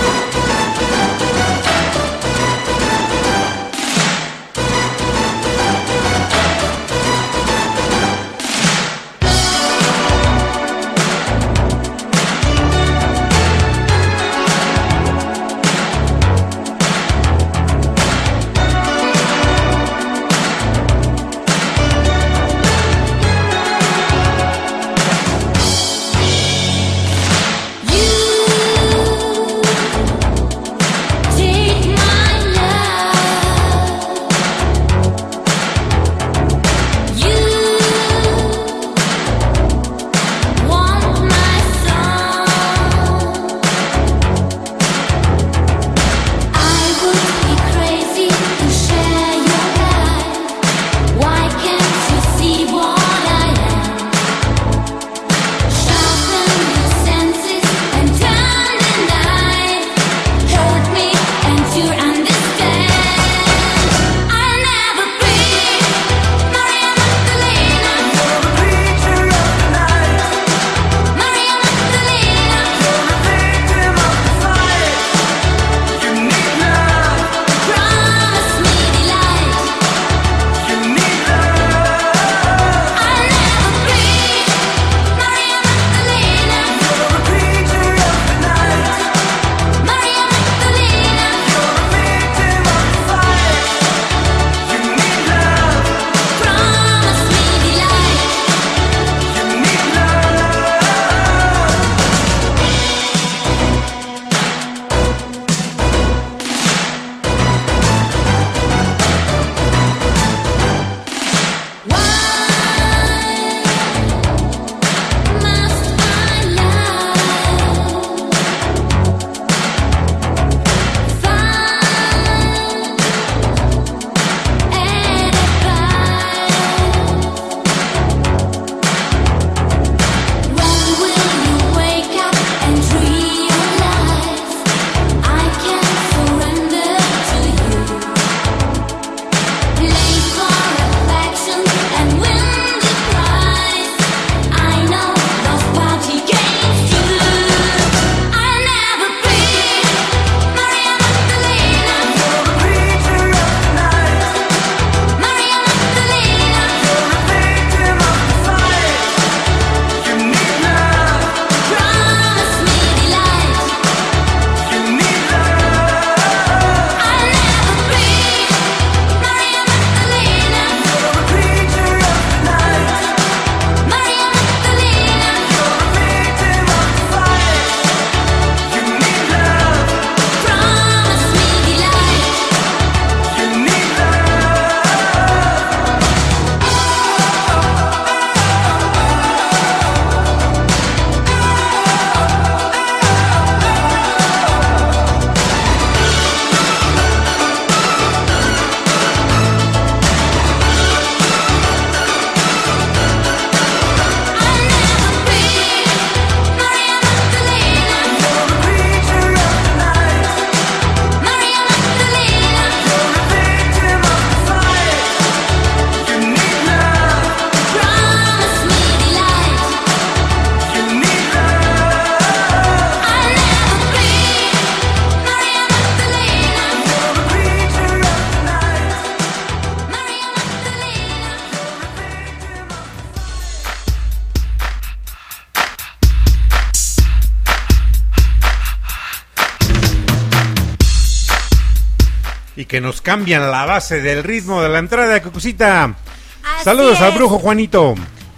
S9: Que nos cambian la base del ritmo de la entrada de Cucucita.
S8: Así
S9: Saludos al brujo Juanito.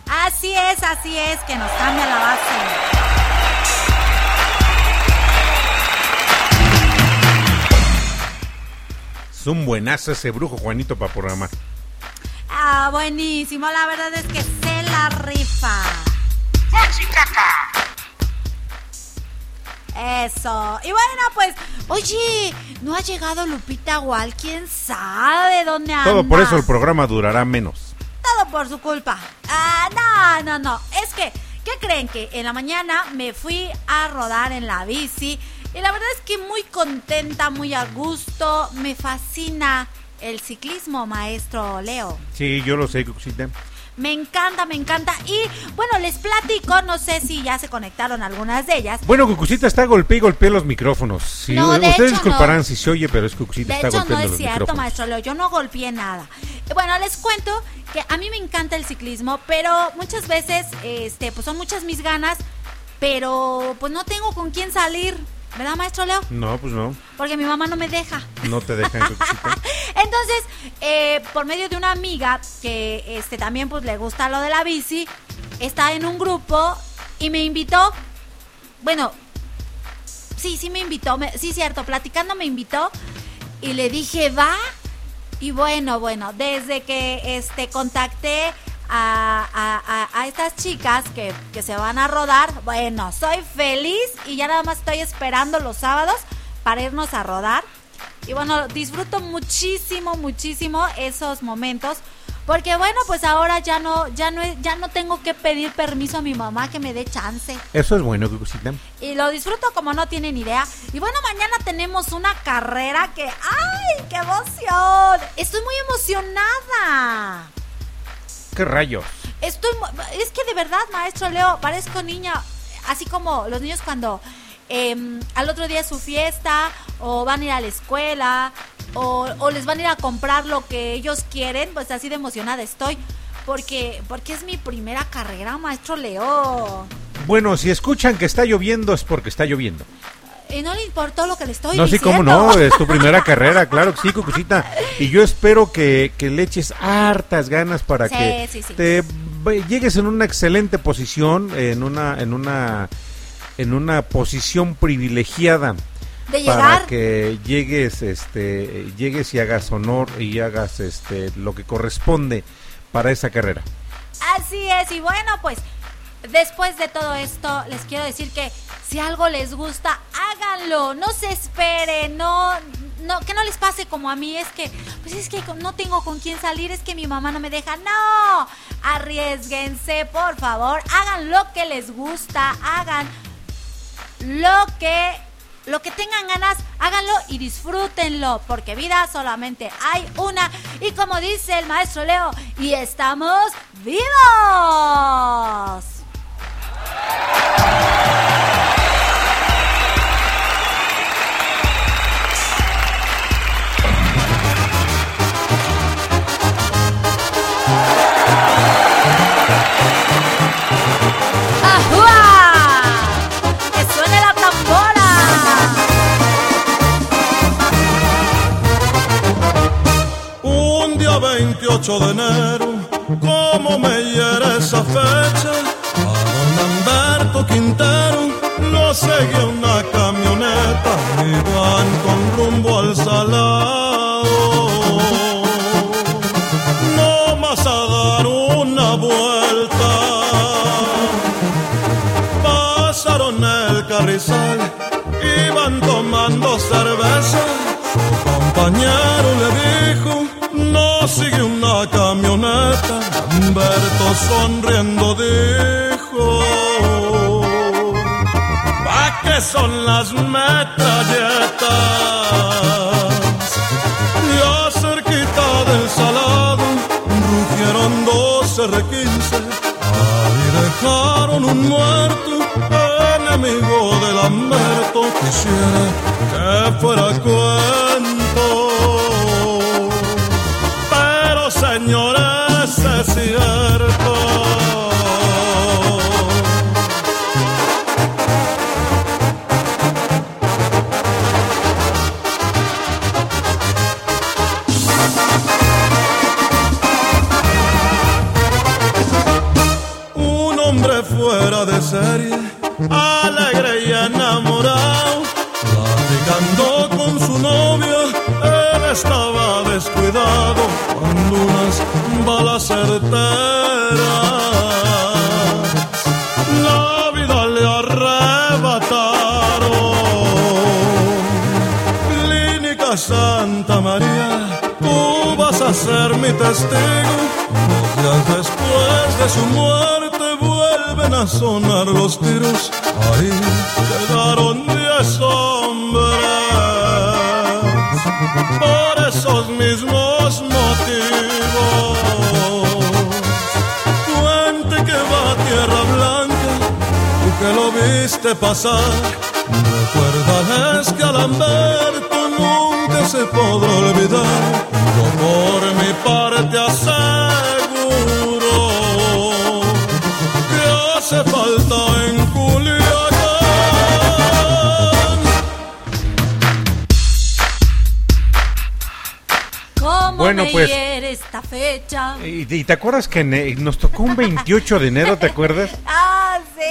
S8: Así es, así es, que nos cambia la base.
S9: Es un buenazo ese brujo Juanito para programar.
S8: Ah, buenísimo, la verdad es que se la rifa. Eso. Y bueno, pues, oye, no ha llegado Lupita Wall. ¿Quién sabe dónde anda?
S9: Todo por eso el programa durará menos.
S8: Todo por su culpa. Ah, no, no, no. Es que, ¿qué creen? Que en la mañana me fui a rodar en la bici. Y la verdad es que muy contenta, muy a gusto. Me fascina el ciclismo, maestro Leo.
S9: Sí, yo lo sé, Cucucita.
S8: Me encanta, me encanta. Y bueno, les platico, no sé si ya se conectaron algunas de ellas.
S9: Bueno, Cucucita está golpeando y golpea los micrófonos. Sí,
S8: No, de
S9: ustedes
S8: hecho,
S9: disculparán
S8: no.
S9: si se oye, pero es Cucucita
S8: De
S9: está
S8: hecho, no es
S9: los
S8: cierto,
S9: micrófonos.
S8: maestro Leo. Yo no golpeé nada. Bueno, les cuento que a mí me encanta el ciclismo, pero muchas veces, este, pues son muchas mis ganas, pero pues no tengo con quién salir, ¿verdad, maestro Leo?
S9: No, pues no,
S8: Porque mi mamá no me deja.
S9: no te Cucucita. [laughs]
S8: Entonces, eh, por medio de una amiga que este también pues le gusta lo de la bici, está en un grupo y me invitó. Bueno, sí, sí me invitó, me- sí cierto, platicando me invitó y le dije, "Va." Y bueno, bueno, desde que este contacté a, a- a- a estas chicas que, que se van a rodar, bueno, soy feliz y ya nada más estoy esperando los sábados para irnos a rodar. Y bueno, disfruto muchísimo, muchísimo esos momentos. Porque bueno, pues ahora ya no, ya no, ya no tengo que pedir permiso a mi mamá que me dé chance.
S9: Eso es bueno, Cucucita.
S8: Y lo disfruto como no tienen idea. Y bueno, mañana tenemos una carrera que, ¡ay, qué emoción! Estoy muy emocionada.
S9: ¿Qué rayos?
S8: Estoy, es que de verdad, maestro Leo, parezco niña, así como los niños cuando em, al otro día es su fiesta, o van a ir a la escuela, o, o les van a ir a comprar lo que ellos quieren, pues así de emocionada estoy. Porque, porque es mi primera carrera, maestro Leo.
S9: Bueno, si escuchan que está lloviendo es porque está lloviendo.
S8: Y no le importó lo que le estoy
S9: no, sí,
S8: diciendo.
S9: cómo no, es tu primera [laughs] carrera, claro que sí, Cucucita. Y yo espero que, que le eches hartas ganas para
S8: Sí,
S9: que
S8: sí, sí.
S9: te llegues en una excelente posición, en una, en una, en una posición privilegiada.
S8: De
S9: para que llegues, este, llegues y hagas honor y hagas, este, lo que corresponde para esa carrera.
S8: Así es, y bueno, pues después de todo esto, les quiero decir que si algo les gusta, háganlo, no se esperen, no, no, que no les pase como a mí, es que, pues es que no tengo con quién salir, es que mi mamá no me deja, no, arriesguense, por favor, hagan lo que les gusta, hagan lo que lo que tengan ganas, háganlo y disfrútenlo, porque vida solamente hay una. Y como dice el maestro Leo, y estamos vivos.
S20: 28 de enero, como me sonriendo dijo, ¿pa' qué son las metralletas? Ya cerquita del salado, rugieron dos R15. Ahí dejaron un muerto, enemigo de Lamberto. Quisiera que fuera cuento. Pero señores, es viste pasar. Recuérdales que a Lamberto nunca se podrá olvidar. Yo por mi parte aseguro que hace falta en Culiacán.
S8: ¿Cómo
S9: Bueno,
S8: me
S9: pues-
S8: hiere esta fecha?
S9: ¿Y, y te acuerdas que nos tocó un 28 de enero, te acuerdas?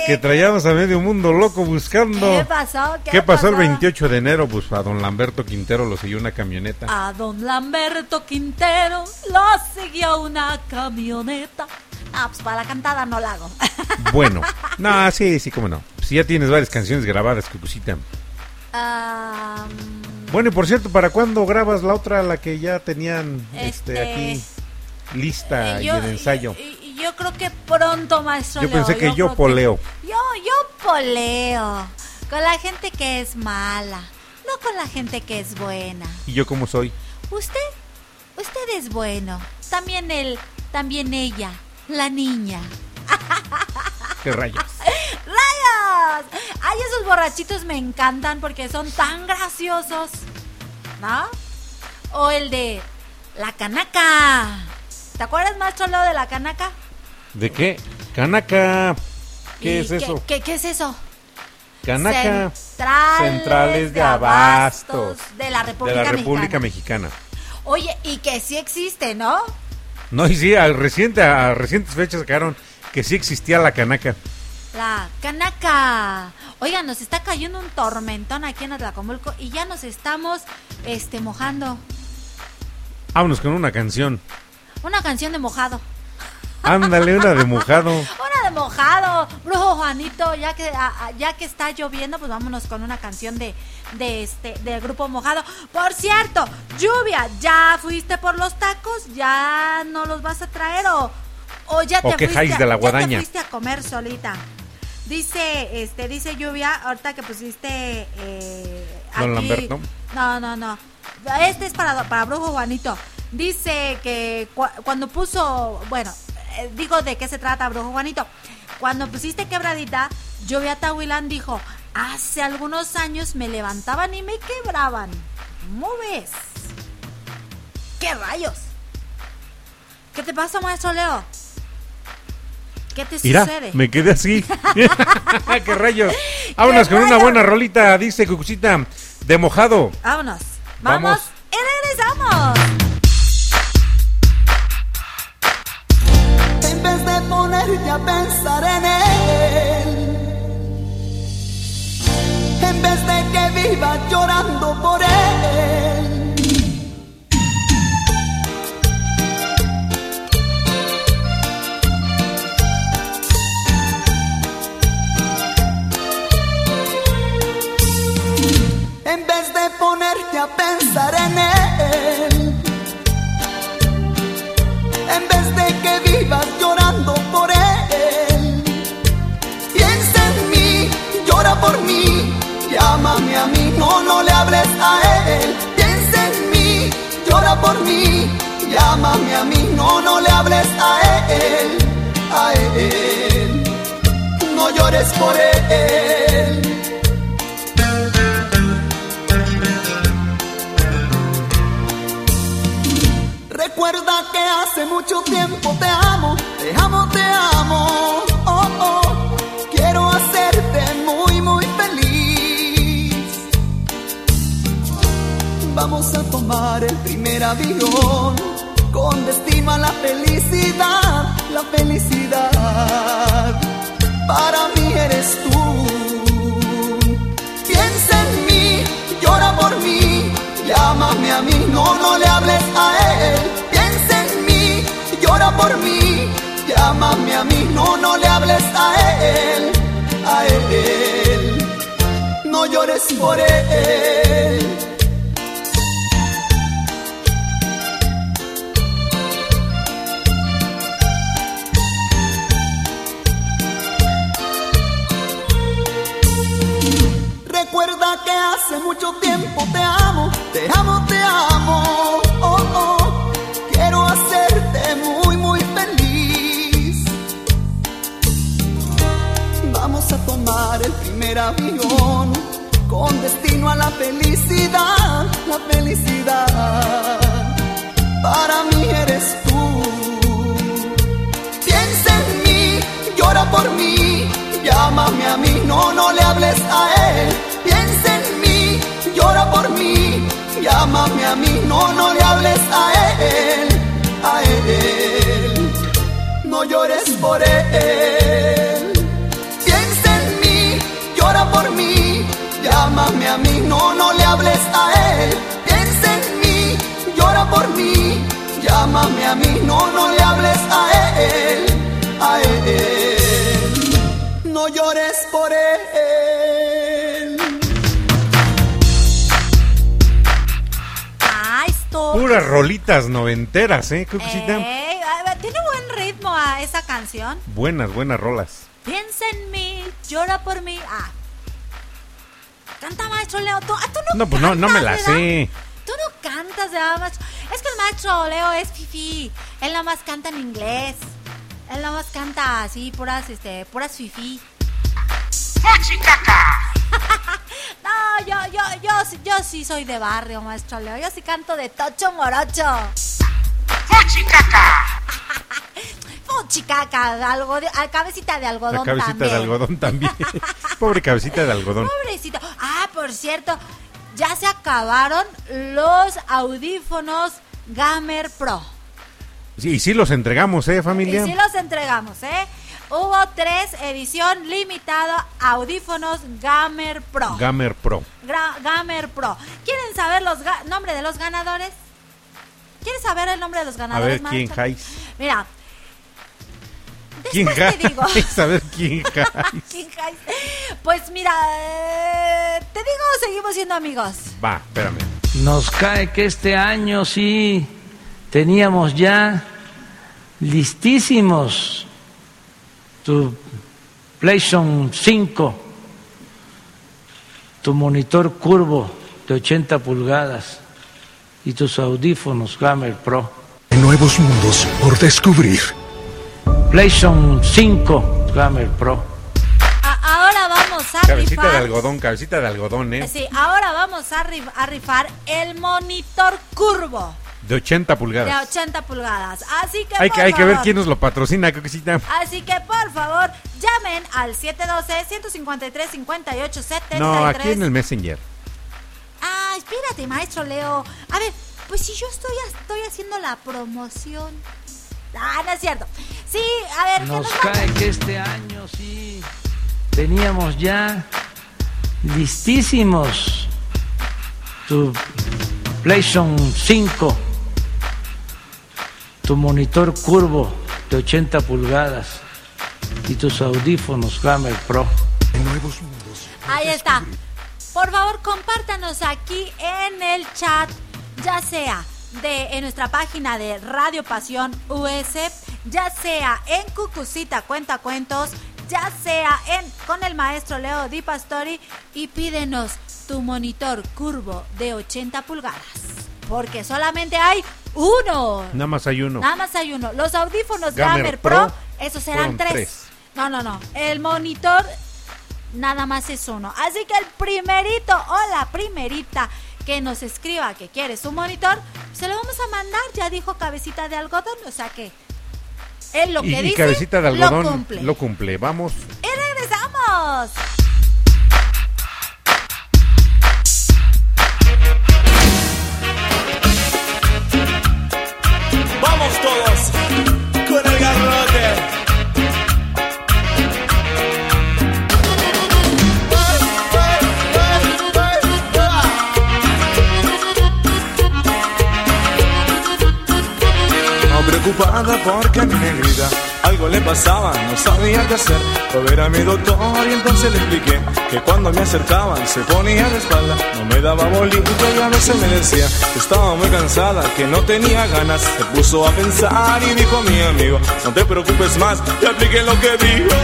S9: Que traíamos a medio mundo loco buscando.
S8: ¿Qué pasó? ¿Qué,
S9: pasó el
S8: pasó?
S9: 28 de enero? Pues a don Lamberto Quintero lo siguió una camioneta.
S8: A don Lamberto Quintero lo siguió una camioneta. Ah, pues para la cantada no la hago. [laughs]
S9: Bueno, no, sí, sí, cómo no. Si ya tienes varias canciones grabadas, Cucucita.
S8: Ah,
S9: Bueno, y por cierto, ¿para cuándo grabas la otra, la que ya tenían este,
S8: Este,
S9: aquí lista
S8: eh,
S9: y en ensayo?
S8: Creo que pronto, maestro
S9: Yo
S8: Leo,
S9: pensé que yo poleo.
S8: Yo, yo poleo. Con la gente que es mala. No con la gente que es buena.
S9: ¿Y yo cómo soy?
S8: Usted, usted es bueno. También él, también ella, la niña. [laughs]
S9: ¿Qué rayos?
S8: ¡Rayos! Ay, esos borrachitos me encantan porque son tan graciosos. ¿No? O el de la canaca. ¿Te acuerdas, maestro Leo, de la canaca?
S9: ¿De qué? Canaca. ¿Qué
S8: ¿Y
S9: es eso?
S8: ¿Qué, qué es eso?
S9: Canaca.
S8: Centrales,
S9: Centrales de abastos.
S8: de la
S9: De
S8: República,
S9: la República
S8: Mexicana.
S9: Mexicana.
S8: Oye, y que sí existe, ¿no?
S9: No, y sí, a, reciente, a recientes fechas sacaron que sí existía la canaca.
S8: La canaca. Oigan, nos está cayendo un tormentón aquí en Atlacomulco y ya nos estamos este mojando.
S9: Vámonos con una canción.
S8: Una canción de mojado.
S9: Ándale, una de mojado.
S8: Una de mojado, brujo Juanito, ya que ya que está lloviendo, pues vámonos con una canción de de este del grupo Mojado. Por cierto, lluvia, ¿ya fuiste por los tacos? ¿Ya no los vas a traer o o ya
S9: ¿O
S8: te
S9: qué
S8: fuiste
S9: de la
S8: ya te
S9: guadaña?
S8: fuiste a comer solita? Dice, este, dice lluvia, ahorita que pusiste eh,
S9: Don
S8: aquí-. No, no, no. Este es para, para Brujo Juanito. Dice que cua- cuando puso, bueno, eh, digo de qué se trata, Brujo Juanito. Cuando pusiste quebradita, Lluvia Tahuilán dijo, hace algunos años me levantaban y me quebraban. ¿Cómo ves? ¿Qué rayos? ¿Qué te pasa, maestro Leo? ¿Qué te
S9: Mira,
S8: sucede?
S9: me quedé así. [laughs] [laughs] ¡Qué rayos! Vámonos
S8: ¡Qué
S9: con una buena rolita, dice Cucucita, de mojado.
S8: Vámonos. Vamos.
S9: Vamos.
S8: Y regresamos.
S11: Ponerte a pensar en él, en vez de que viva llorando por él, en vez de ponerte a pensar en él. Por mí, llámame a mí, no, no le hables a él. Piensa en mí, llora por mí, llámame a mí, no, no le hables a él, a él. No llores por él. Recuerda que hace mucho tiempo te amo, te amo, te amo. Vamos a tomar el primer avión con destino a la felicidad, la felicidad. Para mí eres tú. Piensa en mí, llora por mí, llámame a mí, no, no le hables a él. Piensa en mí, llora por mí, llámame a mí, no, no le hables a él, a él. No llores por él. Hace mucho tiempo te amo, te amo, te amo. Oh, oh, quiero hacerte muy, muy feliz. Vamos a tomar el primer avión con destino a la felicidad, la felicidad. Para mí eres tú. Piensa en mí, llora por mí, llámame a mí, no, no le hables a él. Piensa en mí, llora por mí, llámame a mí, no, no le hables a él, a él. No llores por él. Piensa en mí, llora por mí, llámame a mí, no, no le hables a él. Piensa en mí, llora por mí, llámame a mí, no, no le hables a él, a él. No llores por él.
S9: Puras rolitas noventeras, ¿eh?
S8: Ey, a ver, tiene buen ritmo a esa canción.
S9: Buenas, buenas rolas.
S8: Piensa en mí, llora por mí. Ah. Canta maestro Leo. ¿Tú, ah, tú no,
S9: No, pues no, no me la
S8: cantas, ¿verdad?
S9: sé.
S8: Tú no cantas, ¿verdad, maestro? Es que el maestro Leo es fifi. Él nada más canta en inglés. Él nada más canta así, puras, este, puras fifi. no, yo, yo, yo, sí- yo sí soy de barrio, maestro Leo. Yo sí canto de tocho morocho. Fuchicaca, [laughs] algo de, a cabecita de algodón
S9: La cabecita
S8: también.
S9: de algodón también. [laughs] Pobre cabecita de algodón.
S8: Pobrecito. Ah, por cierto, ya se acabaron los audífonos Gamer Pro.
S9: Sí, y sí los entregamos, ¿eh, familia?
S8: Y sí los entregamos, ¿eh? Hubo tres edición limitada audífonos Gamer Pro.
S9: Gamer Pro.
S8: Gra- Gamer Pro. ¿Quieren saber los ga- nombre de los ganadores? ¿Quieres saber el nombre de los
S9: A
S8: ganadores?
S9: ver quién jais.
S8: Mira,
S9: ¿Quién
S8: después te digo.
S9: jais? A ver quién jais.
S8: ¿Quién jais? Pues mira, eh, te digo, seguimos siendo amigos.
S9: Va, espérame.
S21: Nos cae que este año sí teníamos ya listísimos tu PlayStation 5, tu monitor curvo de 80 pulgadas y tus audífonos Gamer Pro.
S22: Nuevos mundos por descubrir.
S21: PlayStation 5 Gamer Pro.
S8: A- ahora vamos a
S9: Cabecita de algodón, cabecita de algodón, ¿eh?
S8: Sí, ahora vamos a, rif- a rifar el monitor curvo
S9: De 80
S8: de
S9: pulgadas.
S8: 80 pulgadas. Así que
S9: Hay
S8: por
S9: que, hay que ver quién nos lo patrocina, Cucucita.
S8: Así que por favor, llamen al 712-153-5873.
S9: No, aquí en el Messenger.
S8: Ah, espérate, maestro Leo. A ver, pues si yo estoy, estoy haciendo la promoción. Ah, no es cierto. Sí, a ver, que
S21: Nos
S8: nos
S21: cae que este año sí teníamos ya listísimos tu PlayStation 5, tu monitor curvo de 80 pulgadas y tus audífonos Gamer Pro.
S22: Nuevos mundos.
S8: Ahí está. Por favor, compártanos aquí en el chat, ya sea de en nuestra página de Radio Pasión US, ya sea en Cucucita Cuenta Cuentos, ya sea en con el maestro Leo Di Pastori y pídenos tu monitor curvo de 80 pulgadas, porque solamente hay uno.
S9: Nada más hay uno.
S8: Nada más hay uno. Los audífonos
S9: Gamer
S8: Gamer,
S9: Pro
S8: Pro, esos serán tres.
S9: tres.
S8: No, no, no. El monitor nada más es uno. Así que el primerito o la primerita que nos escriba que quiere su monitor, se lo vamos a mandar. Ya dijo cabecita de algodón, o sea que él lo que
S9: y
S8: dice
S9: cabecita de
S8: lo
S9: algodón
S8: cumple.
S9: lo cumple. Vamos.
S8: Y regresamos.
S23: Todos con el garrote. Preocupada porque mi negrita algo le pasaba, no sabía qué hacer. Fue ver a mi doctor y entonces le expliqué que cuando me acercaban se ponía de espalda, no me daba bolito y a veces me decía que estaba muy cansada, que no tenía ganas. Se puso a pensar y dijo mi amigo, no te preocupes más, te apliqué lo que dijo.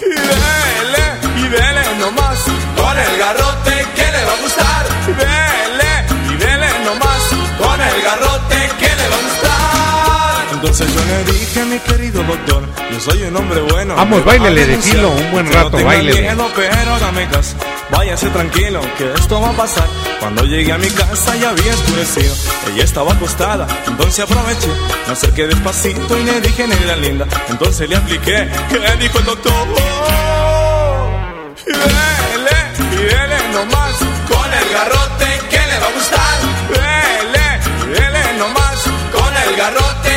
S23: Y dele, y dele nomás, con el garrote que le va a gustar. Y dele Entonces yo le dije mi querido doctor, yo soy un hombre bueno.
S9: Vamos,
S23: me va a
S9: báilele de
S23: denunciar.
S9: filo un buen
S23: No
S9: rato, báilele.
S23: miedo, pero dame gas. Váyase tranquilo, que esto va a pasar. Cuando llegué a mi casa ya había oscurecido. Ella estaba acostada, entonces aproveché. Me acerqué despacito y le dije, negra linda. Entonces le apliqué, ¿qué dijo el doctor? Y dele, y dele nomás con el garrote que le va a gustar. Dele, dele nomás con el garrote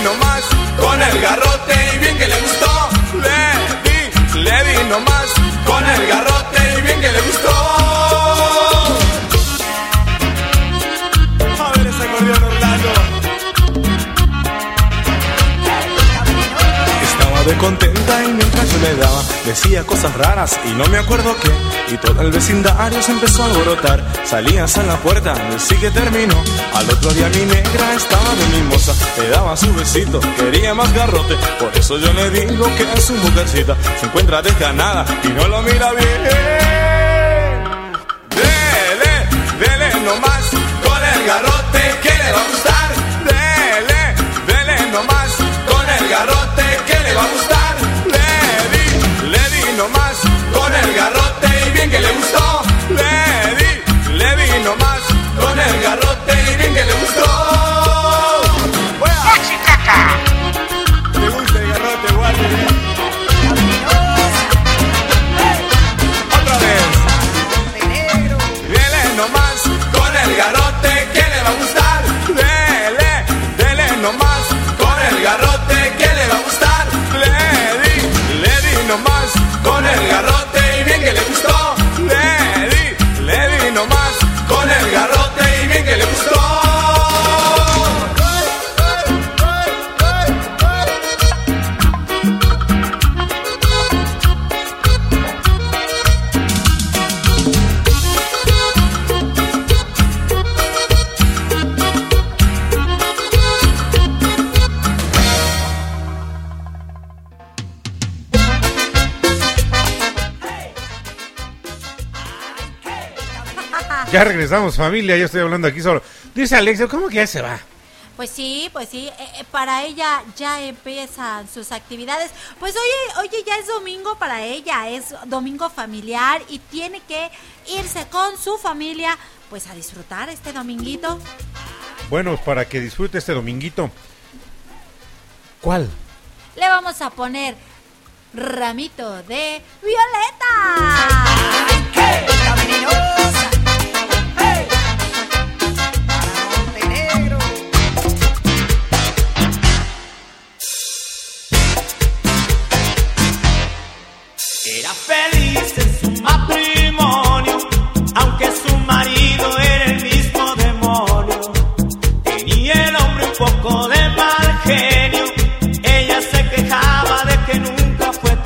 S23: di, nomás con el garrote y bien que le gustó. Le di, le di nomás con el garrote y bien que le gustó. Estaba de contenta y mientras yo le daba Decía cosas raras y no me acuerdo qué. Y todo el vecindario se empezó a alborotar. Salías a la puerta, sí que terminó. Al otro día mi negra estaba de mimosa. Le daba su besito, quería más garrote. Por eso yo le digo que es su mujercita. Se encuentra desganada y no lo mira bien. Dele, dele nomás con el garrote que le va a gustar. Dele, dele nomás con el garrote le va a gustar. Le di, le di nomás con el garrote y bien que le gustó. Le di, le di nomás con el garrote y bien que le gustó. ¿Te gusta el garrote, Walter?
S9: Ya regresamos, familia. Yo estoy hablando aquí solo. Dice Alexia, ¿cómo que ya se va?
S6: Pues sí, pues sí, eh, eh, para ella ya empiezan sus actividades. Pues oye, oye, ya es domingo para ella, es domingo familiar y tiene que irse con su familia pues a disfrutar este dominguito.
S9: Bueno, para que disfrute este dominguito. ¿Cuál?
S6: Le vamos a poner ramito de violeta.
S16: Era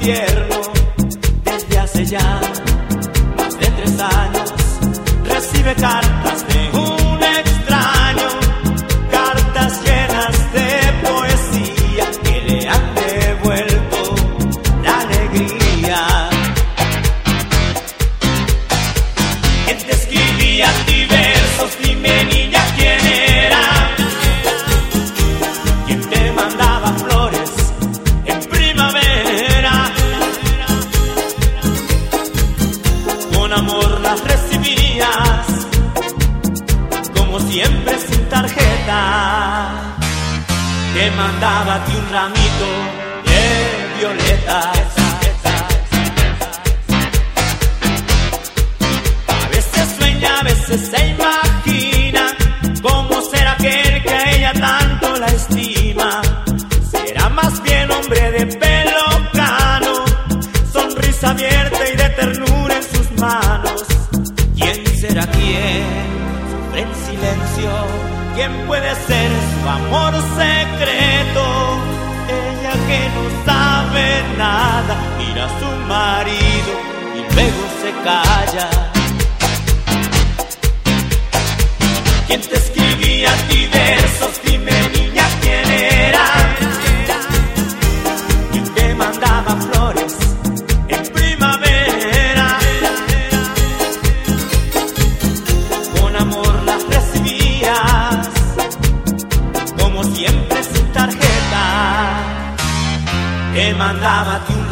S16: tierno. Desde hace ya más de tres años, recibe cartas Te mandaba a ti un ramito de violetas. A veces sueña, a veces se imagina cómo será aquel que a ella tanto la estima. ¿Quién puede ser su amor secreto? Ella que no sabe nada, mira a su marido y luego se calla. ¿Quién te escribía a ti versos?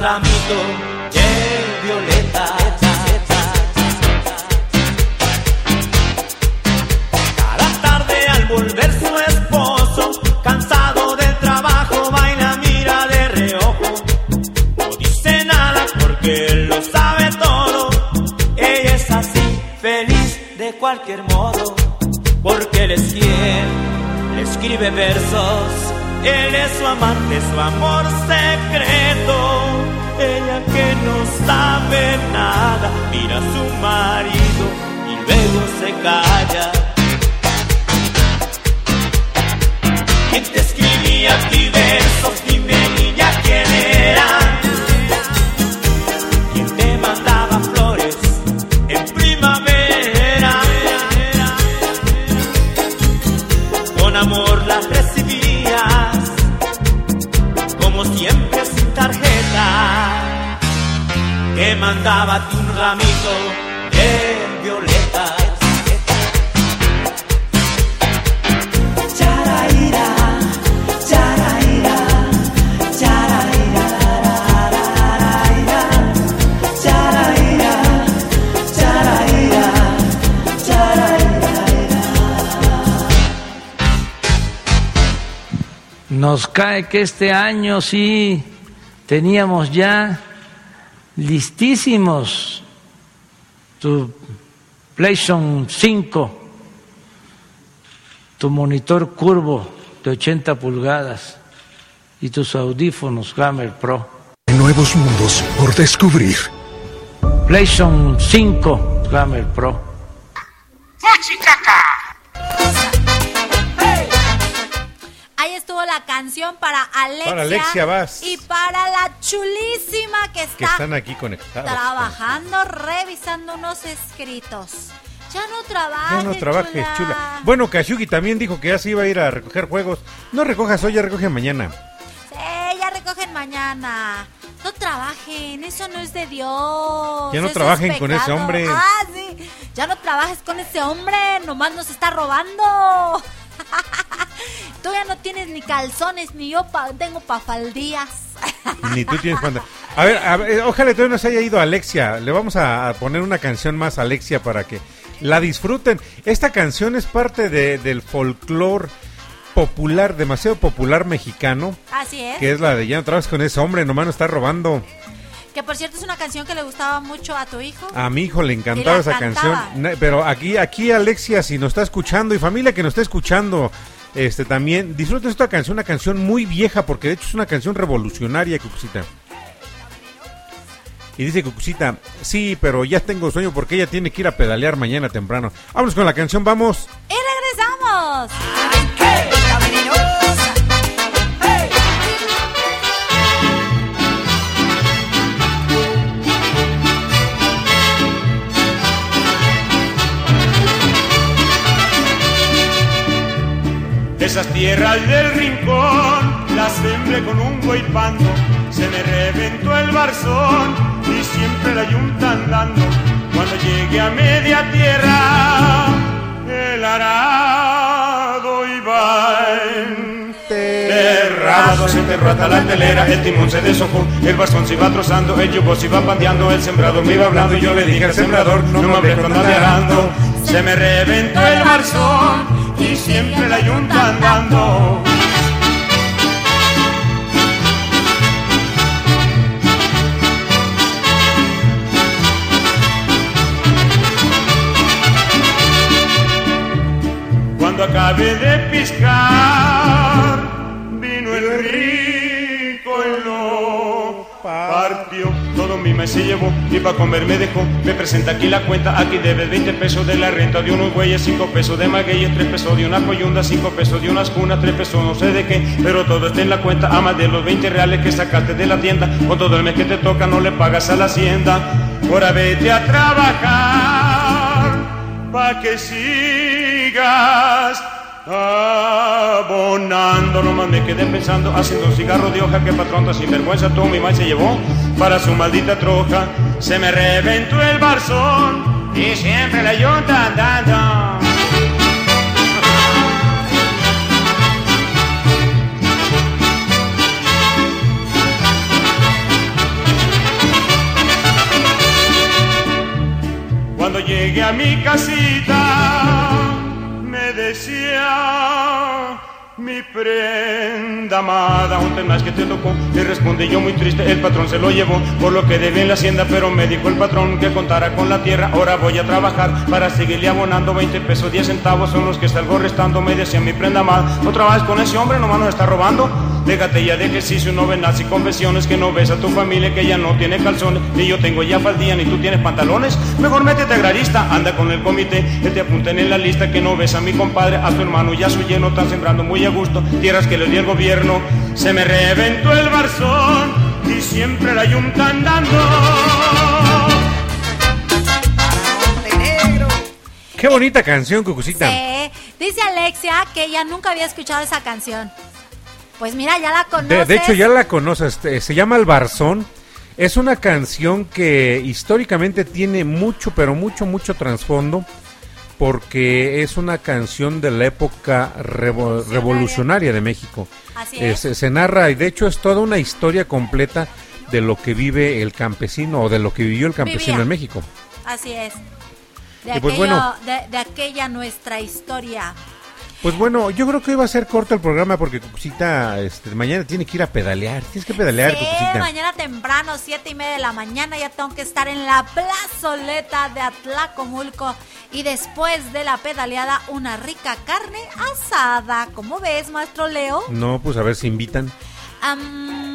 S16: Ramito de violeta. Cada tarde al volver su esposo, cansado del trabajo, baila, mira de reojo. No dice nada porque él lo sabe todo. Ella es así, feliz de cualquier modo, porque él es quien le escribe versos. Él es su amante, su amor secreto. Ella que no sabe nada, mira a su marido y luego se calla. ¿Quién te escribía a Un ramito de.
S21: Nos cae que este año sí teníamos ya listísimos tu PlayStation 5, tu monitor curvo de 80 pulgadas y tus audífonos Hammer Pro.
S22: Nuevos mundos por descubrir.
S21: PlayStation 5 Hammer Pro.
S6: Ahí estuvo la canción para Alexia,
S9: Para Alexia Vaz.
S6: y para la chulísima que
S9: Que
S6: está
S9: están aquí conectados.
S6: trabajando, revisando unos escritos. Ya no trabajes,
S9: Ya no trabajes, chula. Bueno, Kashugi también dijo que ya se iba a ir a recoger juegos. No recojas hoy, ya recoge mañana.
S6: Sí, ya recogen mañana. No trabajen, eso no es de Dios.
S9: Ya no
S6: eso
S9: trabajen
S6: es
S9: con ese hombre.
S6: Ah, sí. Ya no trabajes con ese hombre, nomás nos está robando. [laughs] Tú ya no tienes ni calzones, ni yo pa- tengo pafaldías.
S9: Ni tú tienes cuenta. A ver, a ver, ojalá todavía no se haya ido Alexia. Le vamos a, a poner una canción más a Alexia para que la disfruten. Esta canción es parte de- del folclore popular, demasiado popular mexicano.
S6: Así es.
S9: Que es la de ya no trabajes con ese hombre, nomás nos está robando.
S6: Que por cierto es una canción que le gustaba mucho a tu hijo.
S9: A mi hijo le encantaba esa
S6: cantaba.
S9: canción. Pero aquí, aquí Alexia, si nos está escuchando y familia que nos está escuchando, este también, disfruten esta canción, una canción muy vieja, porque de hecho es una canción revolucionaria, Cucucita. Y dice Cucucita, sí, pero ya tengo sueño porque ella tiene que ir a pedalear mañana temprano. Vámonos con la canción, vamos.
S6: Y regresamos.
S24: Esas tierras del rincón, las sembré con un guaypando, se me reventó el barzón y siempre la yunta andando. Cuando llegué a media tierra, el arado iba enterrado. Se enterró hasta la telera, el timón se deshojó, el bastón se iba trozando, el yugo se iba pandeando, el sembrador me iba hablando y yo le dije al sembrador, no me hables ande arando. Se me reventó el barzón y siempre la yunta andando. Cuando acabé de piscar, Maíz se llevó y para comer me dejó. Me presenta aquí la cuenta, aquí debes 20 pesos de la renta de unos güeyes, 5 pesos de magueyes, 3 pesos de una coyunda, 5 pesos de unas cunas, 3 pesos no sé de qué, pero todo está en la cuenta, a más de los 20 reales que sacaste de la tienda. Con todo el mes que te toca no le pagas a la hacienda. Ahora vete a trabajar pa' que sigas Abonando, nomás me quedé pensando, haciendo un cigarro de hoja que patronta sin vergüenza toma y más se llevó para su maldita troja. Se me reventó el barzón y siempre la yunta andando. Cuando llegué a mi casita me decía mi prenda amada, un tenaz que te tocó. Le respondí yo muy triste, el patrón se lo llevó por lo que debe en la hacienda, pero me dijo el patrón que contara con la tierra. Ahora voy a trabajar para seguirle abonando 20 pesos, 10 centavos son los que salgo restando. Me decía mi prenda amada, no trabajes con ese hombre, nomás nos está robando. Déjate ya de ejercicio, novenas y confesiones Que no ves a tu familia que ya no tiene calzones Ni yo tengo ya faldilla, ni tú tienes pantalones Mejor métete agrarista, anda con el comité Él te apunten en la lista que no ves a mi compadre A tu hermano ya su lleno, están sembrando muy gusto Tierras que le dio el gobierno Se me reventó el barzón Y siempre la yunta andando
S9: Qué bonita canción, Cucucita.
S8: Sí. Dice Alexia que ella nunca había escuchado esa canción. Pues mira, ya la
S9: De,
S8: conoces.
S9: de hecho, ya la conoces. este, se llama El Barzón. Es una canción que históricamente tiene mucho, pero mucho, mucho trasfondo. Porque es una canción de la época revo- revolucionaria de México.
S8: Así
S9: Eh,
S8: es.
S9: se, narra y de hecho es toda una historia completa de lo que vive el campesino o de lo que vivió el campesino
S8: Vivía.
S9: en México.
S8: Así es. De,
S9: pues
S8: aquello-
S9: bueno.
S8: de, de aquella nuestra historia.
S9: Pues bueno, yo creo que hoy va a ser corto el programa porque Cucucita este, mañana tiene que ir a pedalear. Tienes que pedalear,
S8: Sí,
S9: Cucucita.
S8: mañana temprano, siete y media de la mañana, ya tengo que estar en la plazoleta de Atlacomulco. Y después de la pedaleada, una rica carne asada. ¿Cómo ves, maestro Leo?
S9: No, pues a ver si invitan.
S8: Am,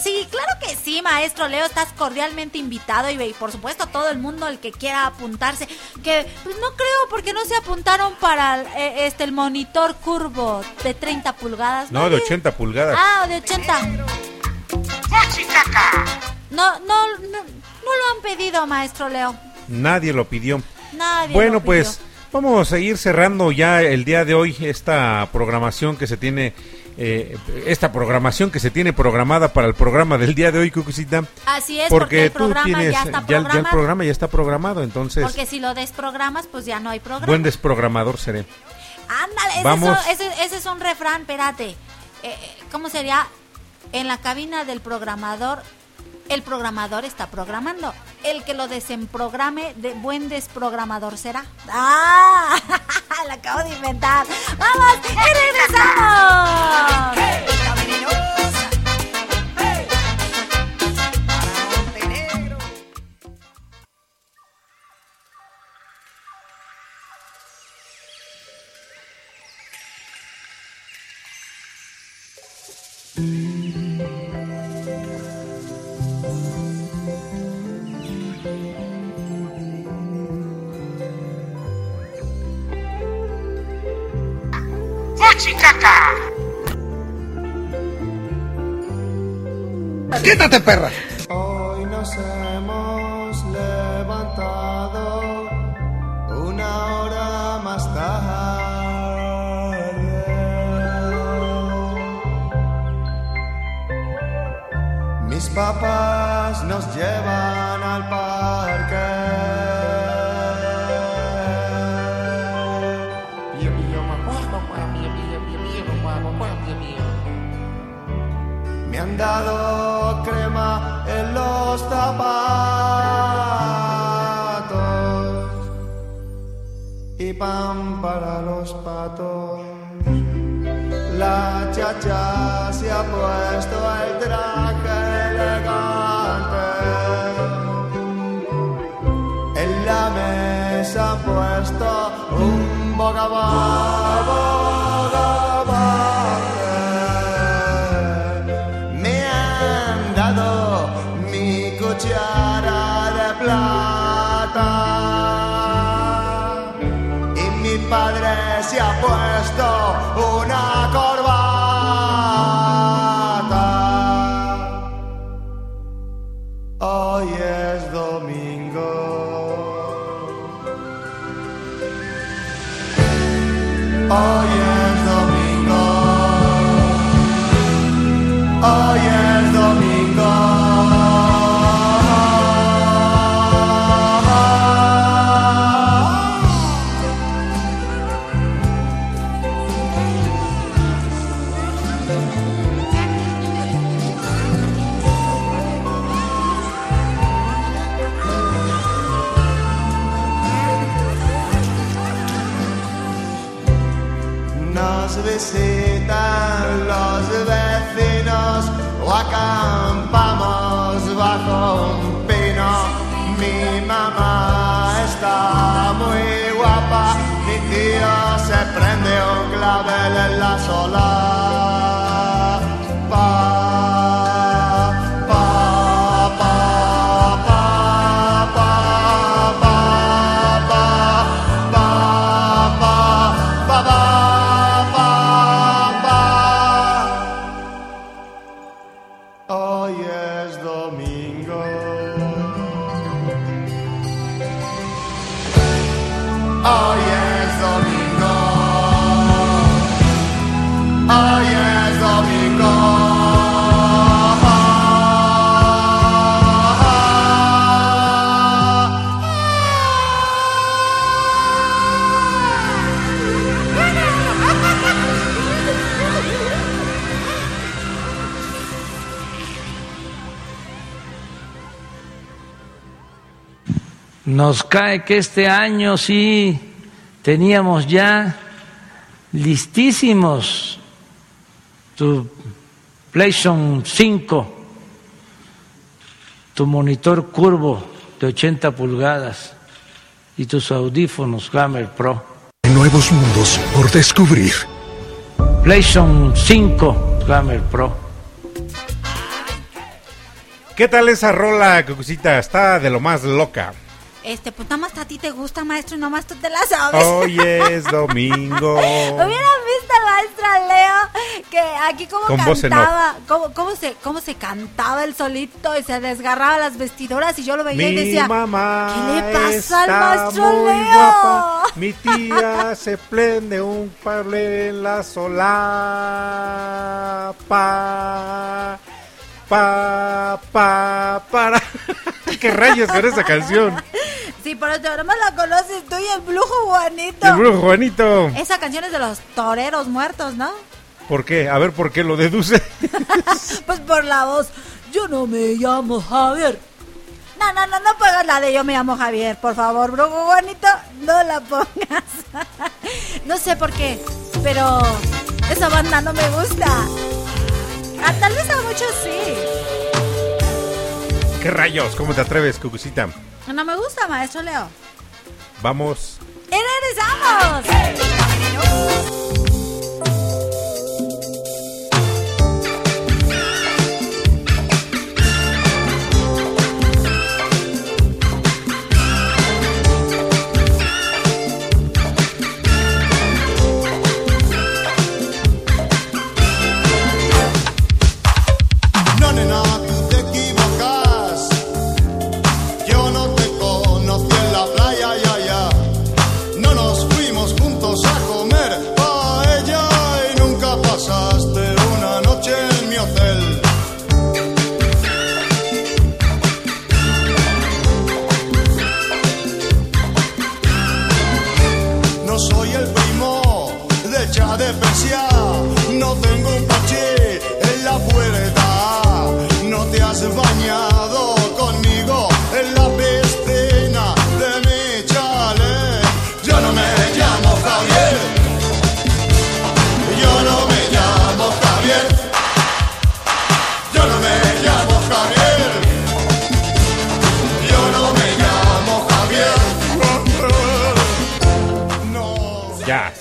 S8: sí, claro que sí, maestro Leo, estás cordialmente invitado y, y por supuesto todo el mundo el que quiera apuntarse, que pues no creo porque no se apuntaron para eh, este el monitor curvo de 30 pulgadas.
S9: No, de 80 pulgadas.
S8: Ah, de 80. No, no, no, no lo han pedido, maestro Leo.
S9: Nadie lo pidió.
S8: Nadie
S9: Bueno,
S8: lo pidió.
S9: pues vamos a ir cerrando ya el día de hoy esta programación que se tiene, eh, esta programación que se tiene programada para el programa del día de hoy, Cucucita.
S8: Así es, porque, el
S9: tú tienes,
S8: ya está
S9: ya, ya el programa ya está programado, entonces
S8: porque si lo desprogramas, pues ya no hay programa.
S9: buen desprogramador seré.
S8: Ándale, ese,
S9: Vamos.
S8: es ese- ese es un refrán, espérate. Eh, ¿Cómo sería? En la cabina del programador, el programador está programando. El que lo desemprograme, de buen desprogramador será. ¡Ah! [laughs] la acabo de inventar. ¡Vamos! ¡Y regresamos!
S13: ¡Quítate, perra!
S25: Hoy nos hemos levantado una hora más tarde. Mis papás nos llevan al parque. Pan para los patos. La chacha se ha puesto el traje elegante. En la mesa han puesto un bocababo. nave nella solare
S21: Nos cae que este año sí teníamos ya listísimos tu PlayStation 5, tu monitor curvo de 80 pulgadas y tus audífonos Hammer Pro.
S22: Nuevos mundos por descubrir.
S21: PlayStation 5 Hammer Pro.
S9: ¿Qué tal esa rola, Cucucita? Está de lo más loca.
S8: Este, pues nada más a ti te gusta, maestro, y nomás tú te la sabes.
S9: Hoy es [laughs] domingo.
S8: Hubieran visto al maestro Leo que aquí como
S9: Con
S8: cantaba, cómo, cómo se, cómo se cantaba el solito y se desgarraba las vestiduras y yo lo veía y decía,
S9: mamá
S8: ¿qué le pasa al maestro Leo?
S9: guapa. [laughs] Mi tía se prende un pable en la solapa. Pa, pa, para. [laughs] ¿Qué rayos con esa canción?
S8: Sí, por eso nomás la conoces tú y el brujo Juanito.
S9: El brujo Juanito.
S8: Esa canción es de los toreros muertos, ¿no?
S9: ¿Por qué? A ver, ¿por qué lo deduce? [laughs]
S8: Pues por la voz. Yo no me llamo Javier. No, no, no, no pongas la de yo me llamo Javier, por favor, brujo Juanito, no la pongas. [laughs] No sé por qué, pero esa banda no me gusta. Ah, tal vez a muchos sí.
S9: ¿Qué rayos? ¿Cómo te atreves, Cucucita?
S8: No me gusta, maestro Leo.
S9: Vamos.
S8: ¡Y regresamos!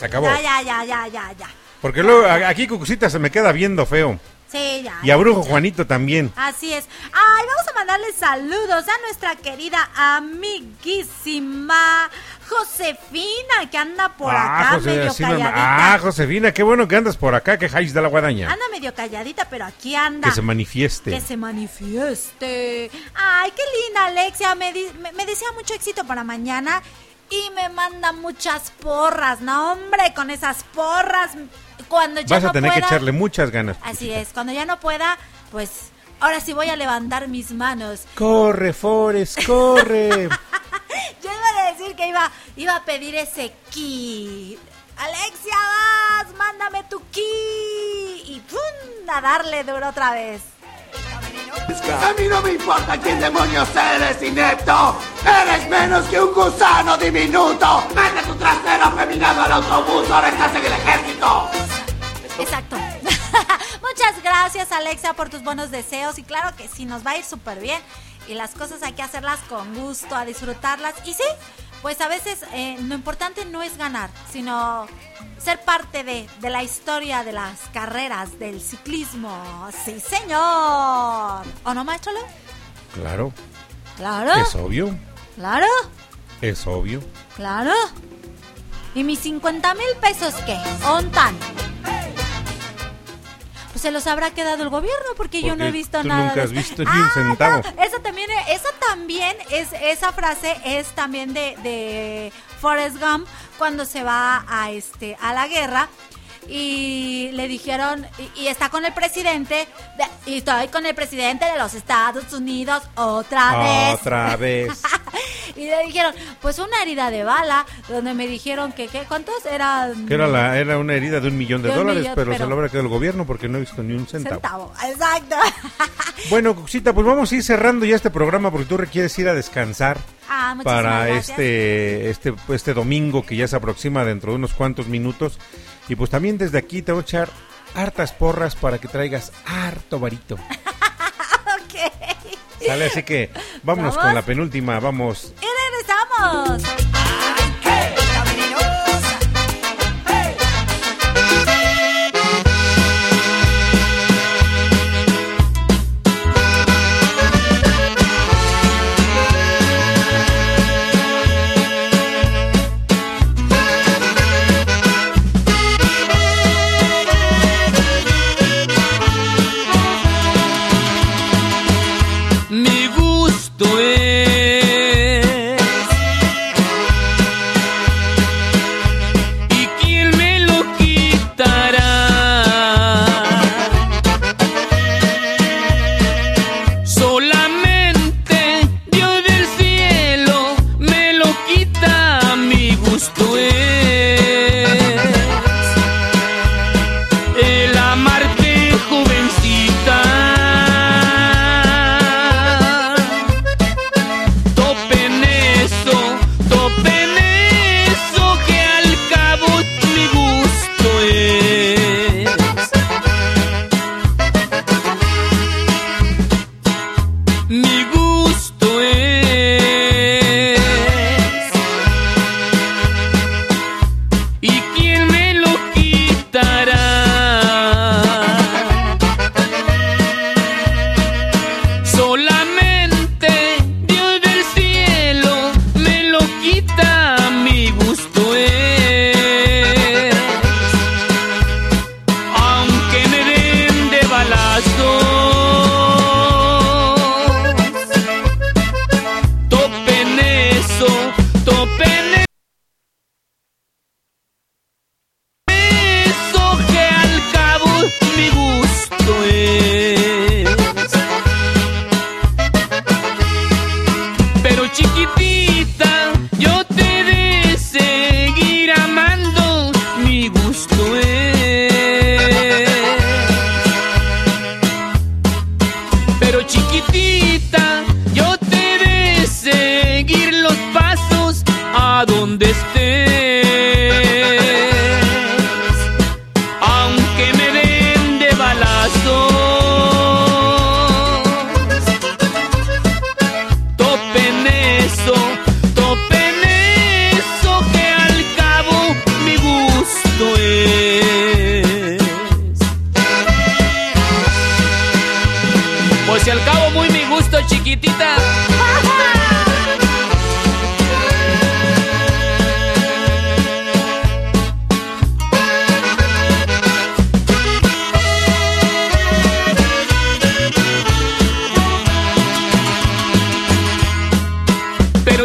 S9: Se acabó.
S8: Ya, ya, ya, ya, ya, ya.
S9: Porque luego aquí Cucucita se me queda viendo feo.
S8: Sí, ya.
S9: Y a Brujo Juanito también.
S8: Así es. Ay, vamos a mandarle saludos a nuestra querida amiguísima Josefina, que anda por acá medio calladita.
S9: Ah, Josefina, qué bueno que andas por acá, que Jais de la Guadaña.
S8: Anda medio calladita, pero aquí anda.
S9: Que se manifieste.
S8: Que se manifieste. Ay, qué linda, Alexia. Me, di- me, me desea mucho éxito para mañana y me manda muchas porras. No, hombre, con esas porras. Cuando ya
S9: Vas a tener que echarle muchas ganas.
S8: Así es, cuando ya no pueda, pues ahora sí voy a levantar mis manos.
S9: Corre, Forest, corre. [laughs]
S8: Yo iba a decir que iba, iba a pedir ese ki. Alexia, vas, mándame tu ki. Y ¡pum! a darle duro otra vez.
S3: A mí no me importa quién demonios eres, inepto. Eres menos que un gusano diminuto. Mete tu trasero afeminado al autobús, ahora estás en el ejército.
S8: Exacto. [laughs] Muchas gracias, Alexia, por tus buenos deseos. Y claro que sí, nos va a ir súper bien. Y las cosas hay que hacerlas con gusto, a disfrutarlas. Y sí,
S6: pues a veces eh, lo importante no es ganar, sino ser parte de, de la historia de las carreras del ciclismo. Sí, señor. ¿O no, maestro?
S9: Claro.
S6: Claro.
S9: Es obvio.
S6: Claro.
S9: Es obvio.
S6: Claro. ¿Y mis 50 mil pesos qué? ¿Ontan? Pues se los habrá quedado el gobierno porque yo no he visto
S9: tú
S6: nada.
S9: nunca
S6: de
S9: has
S6: eso.
S9: visto ni un centavo.
S6: no, esa también, esa también es, esa frase es también de, de Forrest Gump cuando se va a este a la guerra y le dijeron y, y está con el presidente de- y estoy con el presidente de los Estados Unidos otra vez
S9: Otra vez. [laughs]
S6: y le dijeron, pues una herida de bala, donde me dijeron que, ¿qué? ¿cuántos eran?
S9: Que era, la, era una herida de un millón de, dólares,
S6: millón,
S9: pero,
S6: pero-
S9: se lo habrá quedado el gobierno porque no he visto ni un centavo.
S6: Centavo, exacto.
S9: Bueno, Cuxita, pues vamos a ir cerrando ya este programa porque tú requieres ir a descansar
S6: Ah,
S9: para este, este, este domingo que ya se aproxima dentro de unos cuantos minutos. Y pues también desde aquí te voy a echar hartas porras para que traigas harto varito. [laughs]
S6: ok.
S9: ¿Sale? Así que vámonos
S6: ¿Vamos?
S9: con la penúltima, vamos.
S6: Y regresamos.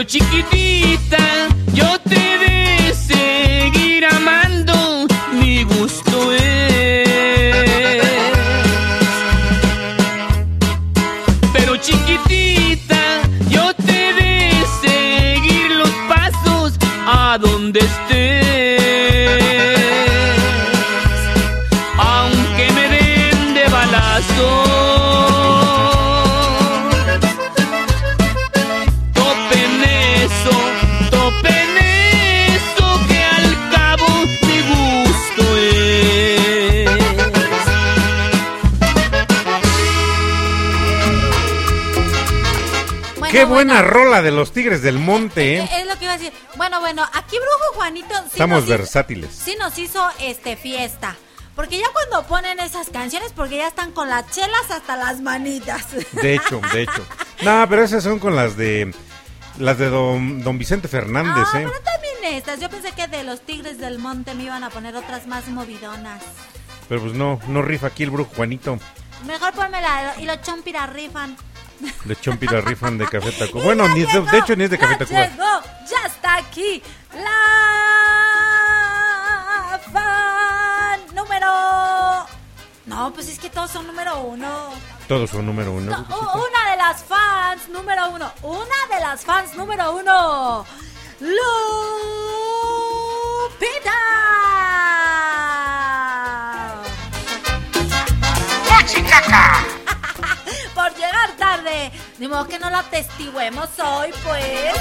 S16: Chiquitita, yo te
S9: buena
S8: bueno.
S9: rola de los Tigres del Monte, ¿eh?
S8: Es lo que iba a decir. Bueno, bueno, aquí Brujo Juanito sí
S9: Estamos
S8: nos hizo-
S9: versátiles.
S8: sí nos hizo este fiesta. Porque ya cuando ponen esas canciones, porque ya están con las chelas hasta las manitas.
S9: De hecho, de hecho. [laughs] No, pero esas son con las de las de don, don Vicente Fernández,
S8: Ah,
S9: ¿eh?
S8: pero también estas. Yo pensé que de los Tigres del Monte me iban a poner otras más movidonas.
S9: Pero pues no, no rifa aquí el brujo Juanito.
S8: Mejor ponme la y los chompira rifan.
S9: De Chompi la rifan de Café Tacuba. Bueno, ni de, de hecho ni es de Café Tacuba.
S8: llegó, ya está aquí la fan número. No, pues es que todos son número uno.
S9: Todos son número uno.
S8: No, una de las fans número uno. Una de las fans número uno. Lupita. Llegar tarde. Ni modo que no la atestiguemos hoy, pues.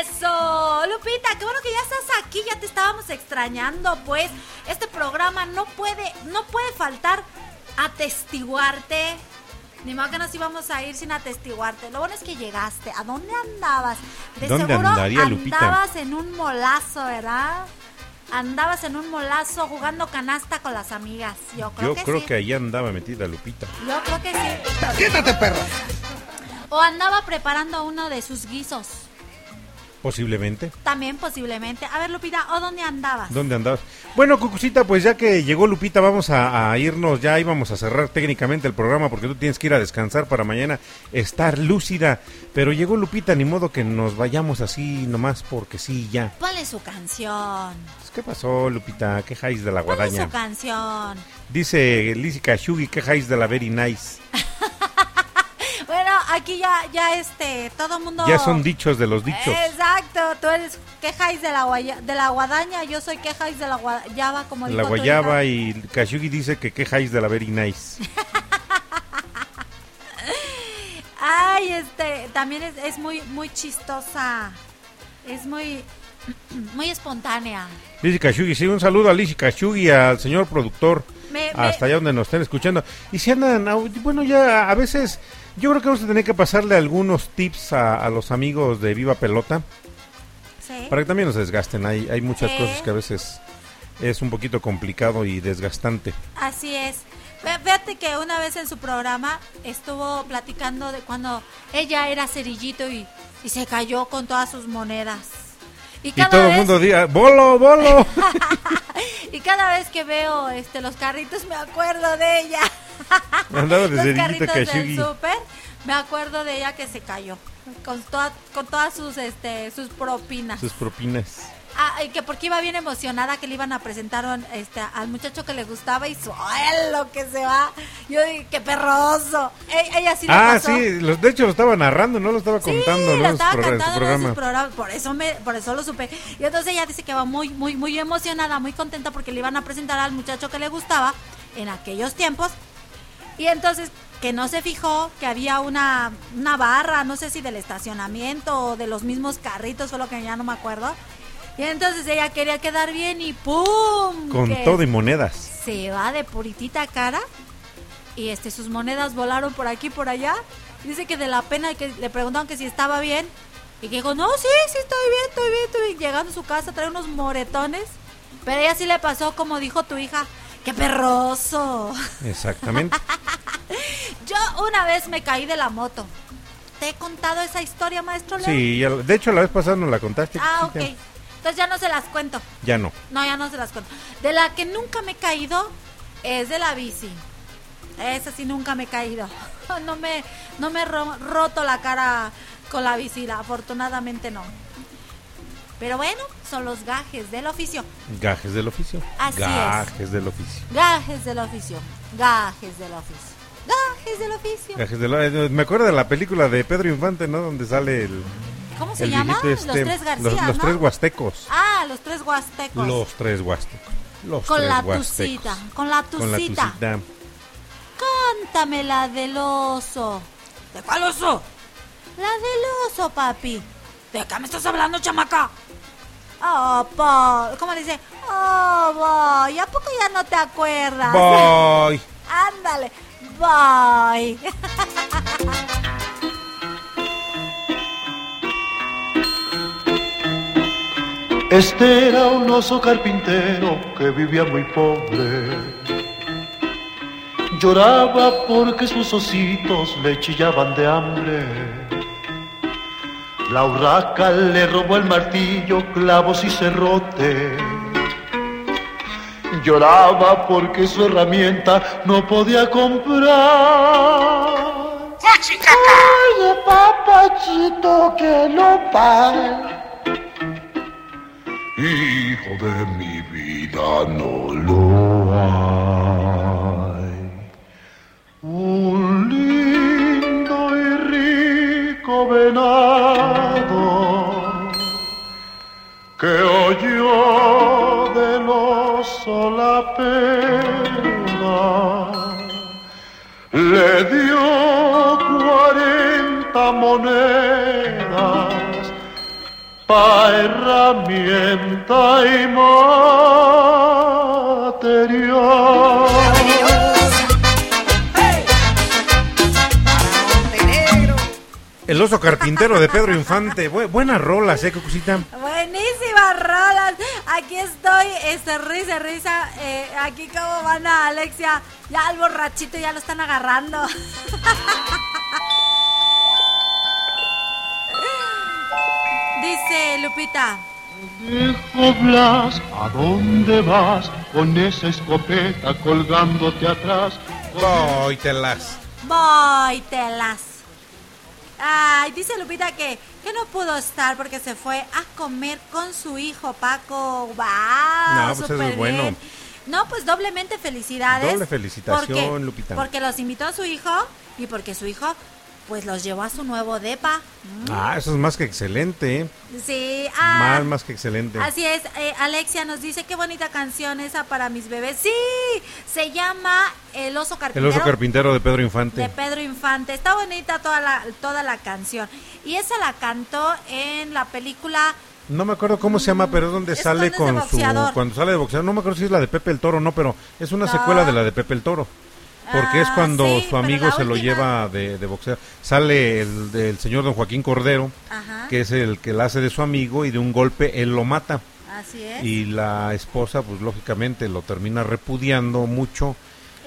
S8: Eso, Lupita, qué bueno que ya estás aquí, ya te estábamos extrañando, pues. Este programa no puede, no puede faltar atestiguarte. Ni modo que nos íbamos a ir sin atestiguarte. Lo bueno es que llegaste. ¿A dónde andabas? De
S9: ¿Dónde
S8: seguro
S9: andaría, Lupita?
S8: andabas en un molazo, ¿verdad? Andabas en un molazo jugando canasta con las amigas. Yo creo
S9: Yo
S8: que
S9: creo
S8: sí.
S9: que ahí andaba metida Lupita.
S8: Yo creo que sí.
S9: Siéntate, perra.
S8: O andaba preparando uno de sus guisos.
S9: Posiblemente.
S8: También posiblemente. A ver, Lupita, ¿o dónde andabas?
S9: ¿Dónde andabas? Bueno, Cucucita, pues ya que llegó Lupita, vamos a, a irnos. Ya íbamos a cerrar técnicamente el programa porque tú tienes que ir a descansar para mañana estar lúcida. Pero llegó Lupita, ni modo que nos vayamos así nomás porque sí, ya.
S8: Ponle su canción.
S9: Pues, ¿Qué pasó, Lupita? ¿Qué jáis de la
S8: Ponle
S9: guadaña?
S8: su canción.
S9: Dice Lizzy Kashugi, ¿qué jáis de la very nice? [laughs]
S8: Bueno, aquí ya, ya este, todo mundo.
S9: Ya son dichos de los dichos.
S8: Exacto, tú eres quejáis de la, guaya- de la guadaña, yo soy quejáis de la guayaba, como
S9: La
S8: dijo
S9: guayaba y Kashugi dice que qué jáis de la very nice.
S8: Ay, este, también es, es muy, muy chistosa. Es muy, [clears throat] muy espontánea.
S9: Lizzy Kashugi, sí, un saludo a Lizzy Kashugi, al señor productor,
S8: Me- me-
S9: hasta allá donde nos estén escuchando. Y si andan, bueno, ya a veces, yo creo que vamos a tener que pasarle algunos tips a, a los amigos de Viva Pelota,
S8: Sí.
S9: para que también nos desgasten. Hay, hay muchas
S8: Sí.
S9: cosas que a veces es un poquito complicado y desgastante.
S8: Así es. Fí- Fíjate que una vez en su programa estuvo platicando de cuando ella era cerillito y, y se cayó con todas sus monedas. Y
S9: Y
S8: cada
S9: todo el
S8: vez,
S9: mundo diga, bolo, bolo. [laughs]
S8: y cada vez que veo este los carritos me acuerdo de ella. [laughs]
S9: Andaba de
S8: los
S9: cerillito
S8: carritos del
S9: Kashugi.
S8: súper, me acuerdo de ella que se cayó con toda- con todas sus este sus propinas.
S9: Sus propinas.
S8: Ah, y que porque iba bien emocionada que le iban a presentar este, al muchacho que le gustaba y suelo que se va. Yo dije, qué perroso. E- ella sí le
S9: Ah,
S8: pasó.
S9: sí, los, de hecho lo estaba narrando, no lo estaba contando, su
S8: estaba
S9: en su
S8: cantando en sus
S9: programa.
S8: programas, por eso me, por eso lo supe. Y entonces ella dice que va muy, muy, muy emocionada, muy contenta porque le iban a presentar al muchacho que le gustaba en aquellos tiempos. Y entonces que no se fijó que había una, una barra, no sé si del estacionamiento o de los mismos carritos, fue lo que ya no me acuerdo. Y entonces ella quería quedar bien y ¡pum!
S9: Con
S8: que
S9: todo y monedas.
S8: se va de puritita cara y este sus monedas volaron por aquí y por allá. Dice que de la pena que le preguntaron que si estaba bien y que dijo, "No, sí, sí estoy bien, estoy bien, estoy bien." Llegando a su casa trae unos moretones, pero ella sí le pasó como dijo tu hija, ¡qué perroso!
S9: Exactamente. [laughs]
S8: Yo una vez me caí de la moto. ¿Te he contado esa historia, maestro Leo?
S9: Sí, ya- de hecho la vez pasada nos la contaste.
S8: Ah, ok. Entonces ya no se las cuento.
S9: Ya no.
S8: No, ya no se las cuento. De la que nunca me he caído es de la bici. Esa sí nunca me he caído. [laughs] No me, no me he ro- roto la cara con la bici, afortunadamente no. Pero bueno, son los gajes del oficio.
S9: Gajes del oficio.
S8: Así es.
S9: Gajes del oficio.
S8: Gajes del oficio. Gajes del oficio. Gajes del oficio.
S9: Gajes del eh, Me acuerdo de la película de Pedro Infante, ¿no? Donde sale el.
S8: ¿Cómo se
S9: el
S8: llama? Los
S9: este,
S8: tres García,
S9: Los, los
S8: ¿no?
S9: tres huastecos.
S8: Ah, los tres huastecos.
S9: Los tres huastecos. Los
S8: con
S9: tres
S8: la
S9: huastecos.
S8: tucita. Con la
S9: Con la
S8: tucita.
S9: tucita.
S8: Cántame la del oso. ¿De cuál oso? La del oso, papi. ¿De qué me estás hablando, chamaca? Oh, Paul. ¿Cómo dice? Oh, boy. ¿A poco ya no te acuerdas?
S9: Boy. [laughs]
S8: Ándale. Bye. [laughs]
S26: Este era un oso carpintero que vivía muy pobre. Lloraba porque sus ositos le chillaban de hambre. La urraca le robó el martillo, clavos y cerrote. Lloraba porque su herramienta no podía comprar. Oye, papachito, que no pare. Hijo de mi vida, no lo hay. Venado que oyó del oso la pena le dio cuarenta monedas pa' herramienta y material.
S9: El oso carpintero de Pedro Infante. Bu- buenas rolas, ¿eh, Cocosita?
S8: Buenísimas rolas. Aquí estoy, este, risa, risa. Eh, aquí como van a Alexia. Ya al borrachito ya lo están agarrando. [laughs] Dice Lupita.
S26: Blas, ¿a dónde vas con esa escopeta colgándote atrás?
S9: Voy, telas.
S8: Voy, telas. Ay, dice Lupita que, que no pudo estar porque se fue a comer con su hijo Paco. ¡Wow!
S9: No, pues eso es
S8: súper
S9: bueno.
S8: bien. No, pues doblemente felicidades.
S9: Doble felicitación,
S8: porque,
S9: Lupita.
S8: Porque los invitó a su hijo y porque su hijo pues los llevó a su nuevo depa. Mm.
S9: Ah, eso es más que excelente, ¿eh?
S8: Sí, ah,
S9: Más, más que excelente.
S8: Así es, eh, Alexia nos dice qué bonita canción esa para mis bebés. Sí, se llama El oso
S9: El
S8: carpintero.
S9: oso carpintero de Pedro Infante.
S8: de Pedro Infante. Está bonita toda la, toda la canción. Y esa la cantó en la película
S9: No me acuerdo cómo se llama, pero es donde
S8: Es
S9: sale
S8: donde
S9: con su... Cuando sale de boxeador, no me acuerdo si es la de Pepe el Toro no, pero es una
S8: No.
S9: secuela de la de Pepe el Toro. Porque es
S8: Ah,
S9: cuando
S8: sí,
S9: su amigo se lo lleva de, de boxear. Sale el, el señor don Joaquín Cordero,
S8: Ajá.
S9: que es el que la hace de su amigo, y de un golpe él lo mata.
S8: Así es.
S9: Y la esposa, pues lógicamente lo termina repudiando mucho.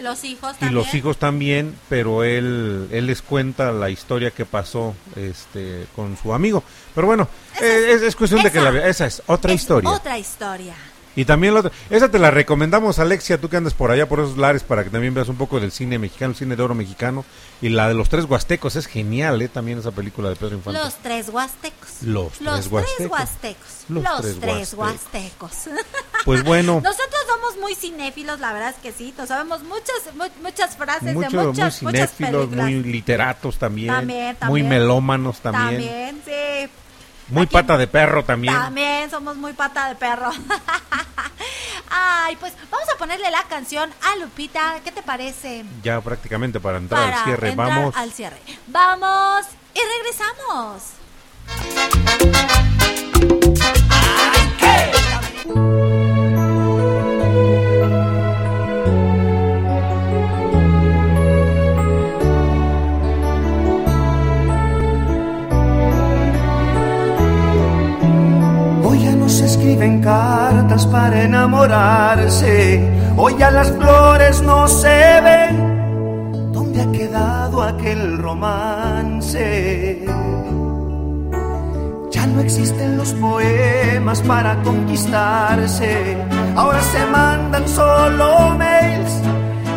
S8: Los hijos
S9: Y
S8: también.
S9: los hijos también, pero él, él les cuenta la historia que pasó este con su amigo. Pero bueno, eh, es, es cuestión de que la vea. Esa es otra
S8: Es
S9: historia.
S8: Otra historia.
S9: Y también la otra, esa te la recomendamos, Alexia, tú que andas por allá por esos lares para que también veas un poco del cine mexicano, el cine de oro mexicano. Y la de los tres huastecos, es genial, ¿eh? También esa película de Pedro Infante.
S8: Los tres huastecos.
S9: Los
S8: Los
S9: tres huastecos.
S8: huastecos.
S9: Los
S8: Los,
S9: tres
S8: tres,
S9: huastecos.
S8: huastecos.
S9: Pues bueno, [laughs]
S8: Nosotros somos muy cinéfilos, la verdad es que sí. Nos sabemos muchas, mu- muchas frases
S9: mucho,
S8: de muchas,
S9: muy
S8: muchas
S9: cinéfilos,
S8: películas.
S9: muy literatos también,
S8: También,
S9: muy
S8: también.
S9: melómanos también,
S8: También, sí.
S9: Muy pata de perro también.
S8: También somos muy pata de perro. [laughs] Ay, pues vamos a ponerle la canción a Lupita. ¿Qué te parece?
S9: Ya prácticamente para entrar
S8: Para
S9: al cierre,
S8: entrar
S9: vamos.
S8: al cierre. Vamos y regresamos.
S15: Hoy escriben cartas para enamorarse. Hoy ya las flores no se ven. ¿Dónde ha quedado aquel romance? Ya no existen los poemas para conquistarse. Ahora se mandan solo mails.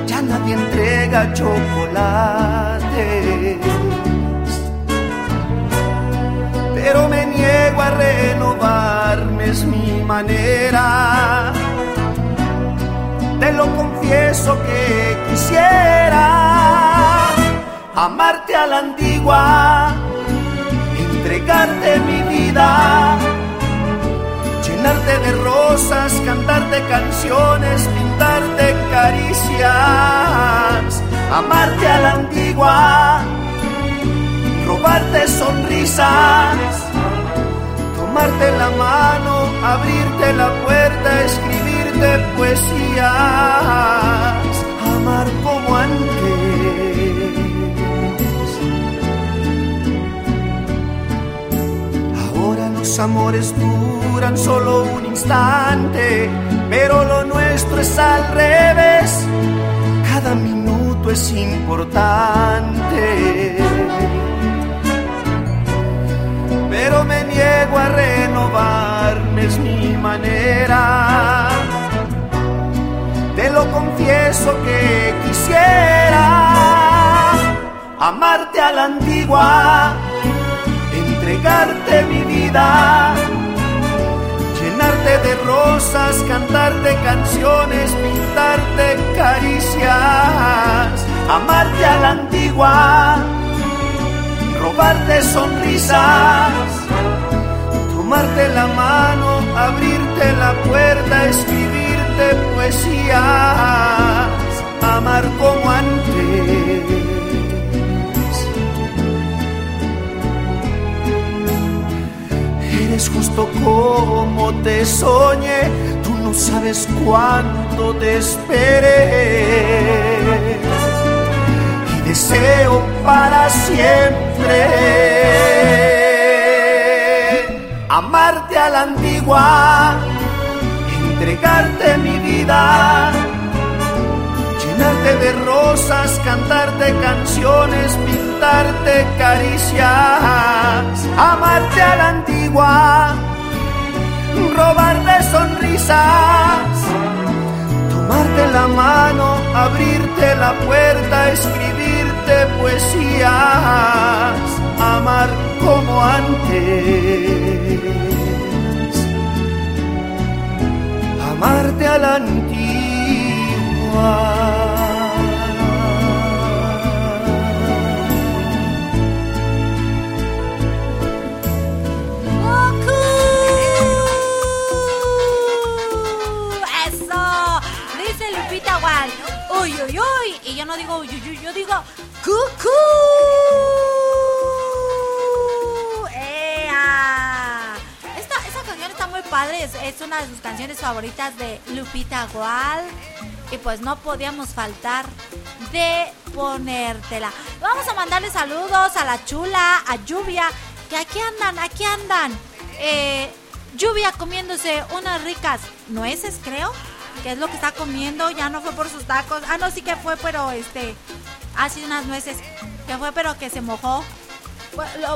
S15: Ya nadie entrega chocolate pero me niego a renovarme, es mi manera. Te lo confieso que quisiera amarte a la antigua, entregarte mi vida, llenarte de rosas, cantarte canciones, pintarte caricias, amarte a la antigua robarte sonrisas, tomarte la mano, abrirte la puerta, escribirte poesías, amar como antes. Ahora los amores duran solo un instante, pero lo nuestro es al revés. Cada minuto es importante. Pero me niego a renovarme, es mi manera. Te lo confieso que quisiera amarte a la antigua, entregarte mi vida, llenarte de rosas, cantarte canciones, pintarte caricias, amarte a la antigua, robarte sonrisas, tomarte la mano, abrirte la puerta, escribirte poesías, amar como antes. Eres justo como te soñé, tú no sabes cuánto te esperé. Deseo para siempre. Amarte a la antigua, entregarte mi vida, llenarte de rosas, cantarte canciones, pintarte caricias, amarte a la antigua, robarte sonrisas, tomarte la mano, abrirte la puerta, escribirte poesías, amar como antes. amarte a la
S8: Wal. Uy, uy, uy. Y yo no digo uy, uy, yo digo cucú. ¡Ea! Esta, esta canción está muy padre. Es, una de sus canciones favoritas de Lupita Wal. Y pues no podíamos faltar de ponértela. Vamos a mandarle saludos a la chula, a Lluvia, que aquí andan, aquí andan. Eh, Lluvia comiéndose unas ricas nueces, creo. Que es lo que está comiendo. Ya no fue por sus tacos. Ah, no, sí que fue, pero este. Ah, sí, unas nueces. Que fue, pero que se mojó.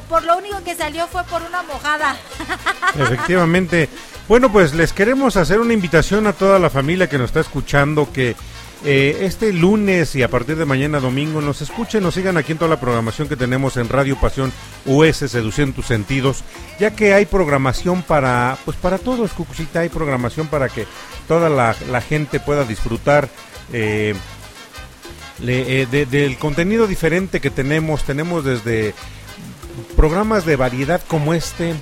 S8: Por lo, único que salió fue por una mojada. [laughs]
S9: Efectivamente. Bueno, pues les queremos hacer una invitación a toda la familia que nos está escuchando que eh, este lunes y a partir de mañana domingo nos escuchen, nos sigan aquí en toda la programación que tenemos en Radio Pasión US Seduciendo tus sentidos, ya que hay programación para, pues para todos, Cucucita, hay programación para que toda la, la gente pueda disfrutar. eh, le- eh, de- del contenido diferente que tenemos, tenemos desde programas de variedad como este,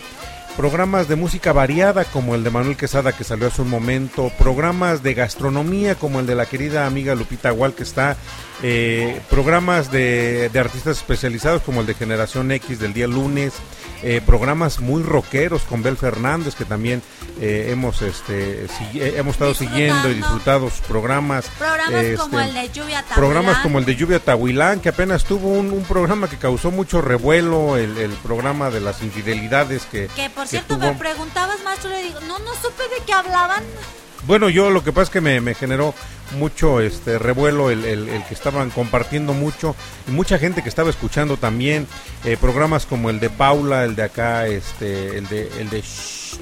S9: programas de música variada como el de Manuel Quesada que salió hace un momento, programas de gastronomía como el de la querida amiga Lupita Gual que está, eh, programas de, de artistas especializados como el de Generación X del día lunes, eh, programas muy rockeros con Bel Fernández que también eh, hemos este si- eh, hemos estado siguiendo y disfrutado sus programas
S8: Programas como
S9: este,
S8: el de Lluvia
S9: programas
S8: Tablán.
S9: como el de Lluvia Tahuilán, que apenas tuvo un, un programa que causó mucho revuelo, el, el programa de las infidelidades que,
S8: Que por
S9: que
S8: cierto
S9: tuvo.
S8: me preguntabas, maestro, le digo, no, no supe de qué hablaban.
S9: Bueno, yo lo que pasa es que me, me generó mucho este revuelo el, el- el que estaban compartiendo mucho y mucha gente que estaba escuchando también eh, programas como el de Paula, el de acá, este, el de el de Shh,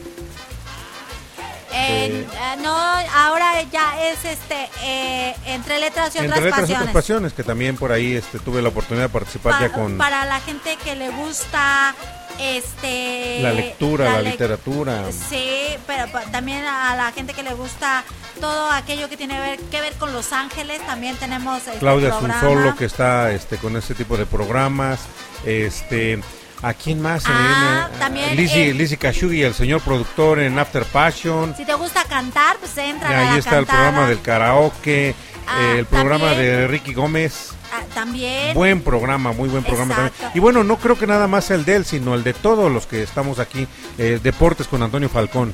S8: En- eh, no, ahora ya es este eh, entre letras y otras
S9: entre letras y
S8: pasiones.
S9: otras pasiones que también por ahí este tuve la oportunidad de participar
S8: Pa-
S9: ya con
S8: Para la gente que le gusta este
S9: la lectura, la,
S8: lec-
S9: literatura.
S8: Sí, pero pa- también a la gente que le gusta todo aquello que tiene ver- que ver con Los Ángeles, también tenemos este
S9: Claudia. Solo que está este con este tipo de programas este a quién más
S8: Ah,
S9: viene?
S8: también,
S9: Lizzy,
S8: eh,
S9: Lizzy Khashoggi, el señor productor en After Passion
S8: Si te gusta cantar, pues entra
S9: y
S8: a
S9: ahí
S8: la
S9: está el
S8: cantada.
S9: programa del karaoke
S8: Ah,
S9: eh, el programa
S8: también.
S9: de Ricky Gómez
S8: Ah, también.
S9: buen programa muy buen programa
S8: Exacto.
S9: también y bueno no creo que nada más el de él sino el de todos los que estamos aquí eh, deportes con Antonio Falcón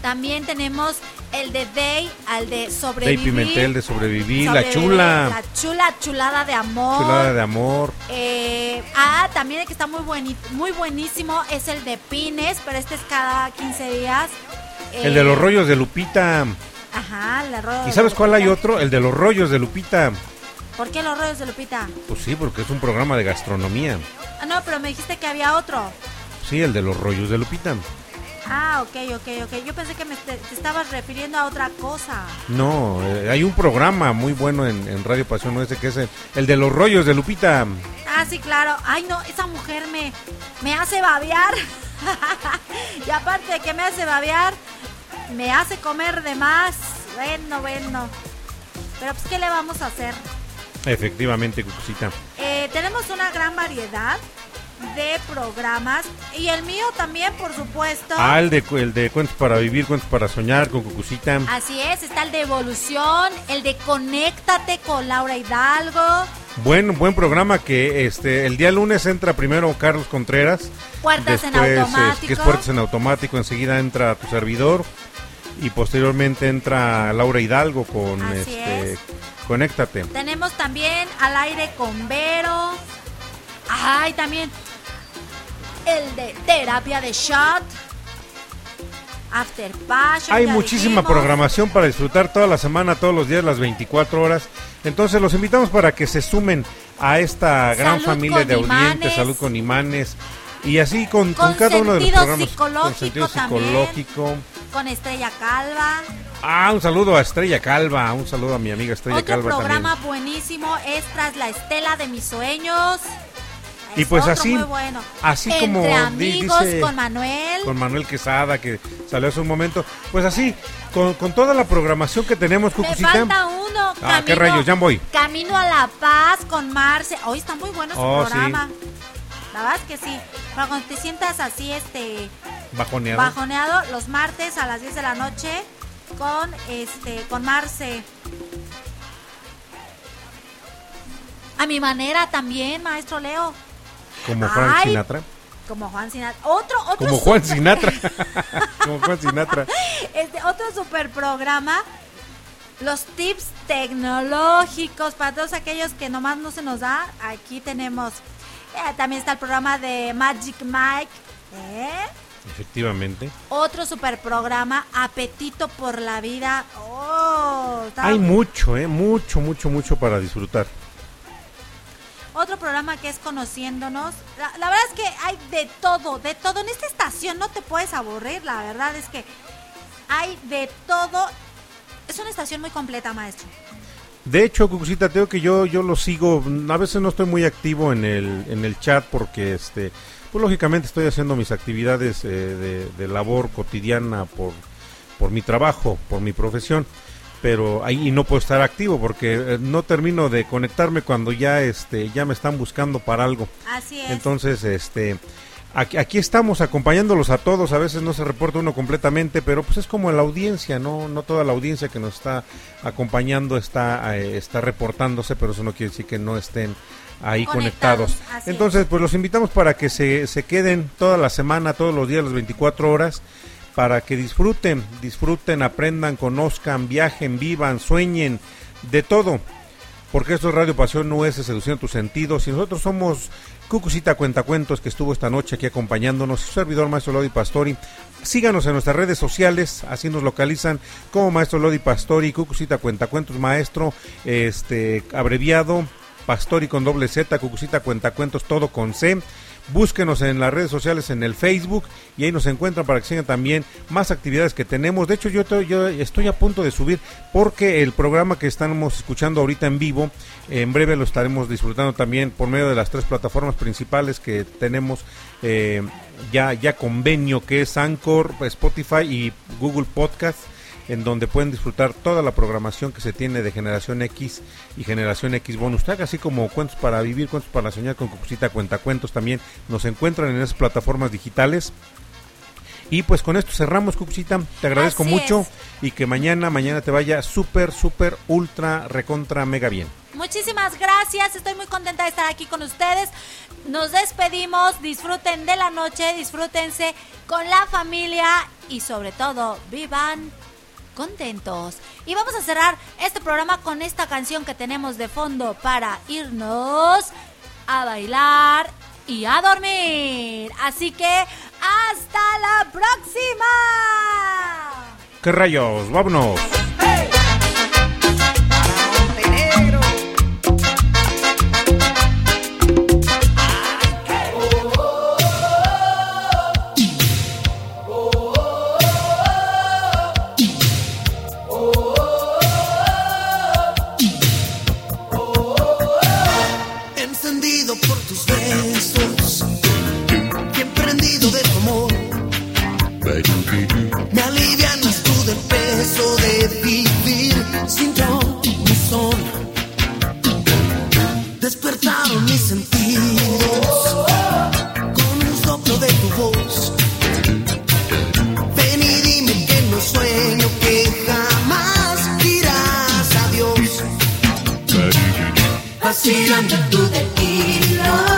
S8: También tenemos el de Day, al de sobrevivir.
S9: Pimentel de sobrevivir, la chula,
S8: La chula, chulada de amor.
S9: chulada de amor.
S8: Eh, ah, también el que está muy, bueni- muy buenísimo es el de Pines, pero este es cada 15 días.
S9: El de
S8: Eh,
S9: los rollos de Lupita.
S8: Ajá, el de
S9: ¿Y sabes cuál hay otro? El de los rollos de Lupita.
S8: ¿Por qué los rollos de Lupita?
S9: Pues sí, porque es un programa de gastronomía.
S8: Ah, no, pero me dijiste que había otro.
S9: Sí, el de los rollos de Lupita.
S8: Ah, ok, ok, ok. Yo pensé que me te, te estabas refiriendo a otra cosa.
S9: No, eh, hay un programa muy bueno en, en Radio Pasión Oeste que es el, el de los rollos de Lupita.
S8: Ah, sí, claro. Ay, no, esa mujer me, me hace babear. [laughs] y aparte de que me hace babear, me hace comer de más. Bueno, bueno. Pero pues, ¿qué le vamos a hacer?
S9: Efectivamente, Cucucita.
S8: Eh, tenemos una gran variedad de programas. Y el mío también, por supuesto.
S9: Ah, el de, el de Cuentos para Vivir, Cuentos para Soñar con Cucucita.
S8: Así es, está el de Evolución, el de Conéctate con Laura Hidalgo.
S9: Buen, buen programa que este el día lunes entra primero Carlos Contreras.
S8: Puertas en
S9: después,
S8: automático.
S9: es- que es Puertas en Automático. Enseguida entra tu servidor. Y posteriormente entra Laura Hidalgo con
S8: Así
S9: este
S8: es.
S9: Conéctate.
S8: Tenemos también al aire con Vero. Ay, también el de terapia de shot. After Passion.
S9: Hay muchísima
S8: dijimos.
S9: programación para disfrutar toda la semana, todos los días, las 24 horas. Entonces los invitamos para que se sumen a esta gran
S8: Salud
S9: familia de audientes, salud con imanes. Y así con, con
S8: Con
S9: cada uno de los programas.
S8: psicológico
S9: con sentido
S8: también. Con Estrella Calva.
S9: Ah, un saludo a Estrella Calva, un saludo a mi amiga Estrella
S8: Otro
S9: Calva
S8: programa
S9: también.
S8: buenísimo es Tras la Estela de mis sueños.
S9: Y
S8: Es
S9: pues
S8: otro
S9: así,
S8: muy bueno.
S9: así
S8: Entre
S9: como
S8: amigos
S9: dice-
S8: con Manuel.
S9: Con Manuel Quesada, que salió hace un momento. Pues así, con, con toda la programación que tenemos,
S8: Me
S9: Cucucita.
S8: falta uno.
S9: Ah, qué rayos, ya voy.
S8: Camino a la Paz con Marce. Hoy está muy bueno su
S9: Oh, sí.
S8: La verdad es que sí. Para cuando te sientas así, este,
S9: Bajoneado.
S8: bajoneado, los martes a las 10 de la noche con, este, con Marce. A mi manera también, maestro Leo.
S9: Como Frank
S8: Ay,
S9: Sinatra.
S8: Como Juan Sinatra. Otro, otro
S9: Como Juan
S8: super-
S9: Sinatra. [laughs] Como Juan Sinatra.
S8: Este otro super programa. Los tips tecnológicos para todos aquellos que nomás no se nos da. Aquí tenemos. Eh, también está el programa de Magic Mike. ¿eh?
S9: Efectivamente.
S8: Otro super programa, Apetito por la Vida. Oh,
S9: Hay mucho, eh, mucho, mucho, mucho para disfrutar.
S8: Otro programa que es Conociéndonos. La, la verdad es que hay de todo, de todo. En esta estación no te puedes aburrir. La verdad es que hay de todo. Es una estación muy completa, maestro.
S9: De hecho, Cucucita, tengo que yo yo lo sigo. A veces no estoy muy activo en el, en el chat porque, este, pues lógicamente estoy haciendo mis actividades eh, de, de labor cotidiana por, por mi trabajo, por mi profesión. Pero ahí no puedo estar activo porque eh, no termino de conectarme cuando ya, este, ya me están buscando para algo.
S8: Así es.
S9: Entonces, este, aquí, aquí estamos acompañándolos a todos. A veces no se reporta uno completamente, pero pues es como la audiencia, no, no toda la audiencia que nos está acompañando está, eh, está reportándose, pero eso no quiere decir que no estén ahí
S8: Conectados,
S9: Entonces, pues los invitamos para que se, se queden toda la semana, todos los días, las 24 horas, para que disfruten, disfruten, aprendan, conozcan, viajen, vivan, sueñen, de todo. Porque esto es Radio Pasión US, Seduciendo tus sentidos. Y nosotros somos Cucucita Cuentacuentos, que estuvo esta noche aquí acompañándonos. Su servidor, Maestro Lodi Pastori. Síganos en nuestras redes sociales, así nos localizan como Maestro Lodi Pastori, Cucucita Cuentacuentos, Maestro, este, abreviado, Pastori con doble Z, Cucucita Cuentacuentos, todo con C. Búsquenos en las redes sociales, en el Facebook, y ahí nos encuentran para que sigan también más actividades que tenemos. De hecho, yo, yo estoy a punto de subir porque el programa que estamos escuchando ahorita en vivo, en breve lo estaremos disfrutando también por medio de las tres plataformas principales que tenemos eh, ya, ya convenio, que es Anchor, Spotify y Google Podcast en donde pueden disfrutar toda la programación que se tiene de Generación X y Generación X Bonus Track, así como Cuentos para Vivir, Cuentos para Soñar con Cucucita Cuentacuentos también nos encuentran en esas plataformas digitales. Y pues con esto cerramos, Cucucita. Te agradezco
S8: Así
S9: mucho
S8: es.
S9: y que mañana, mañana te vaya súper, súper, ultra, recontra, mega bien.
S8: Muchísimas gracias, estoy muy contenta de estar aquí con ustedes. Nos despedimos, disfruten de la noche, disfrútense con la familia y sobre todo vivan contentos. Y vamos a cerrar este programa con esta canción que tenemos de fondo para irnos a bailar y a dormir. Así que hasta la próxima.
S9: ¿Qué rayos? Vámonos.
S11: encendido Vacilando tú del hilo.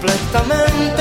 S27: completamente.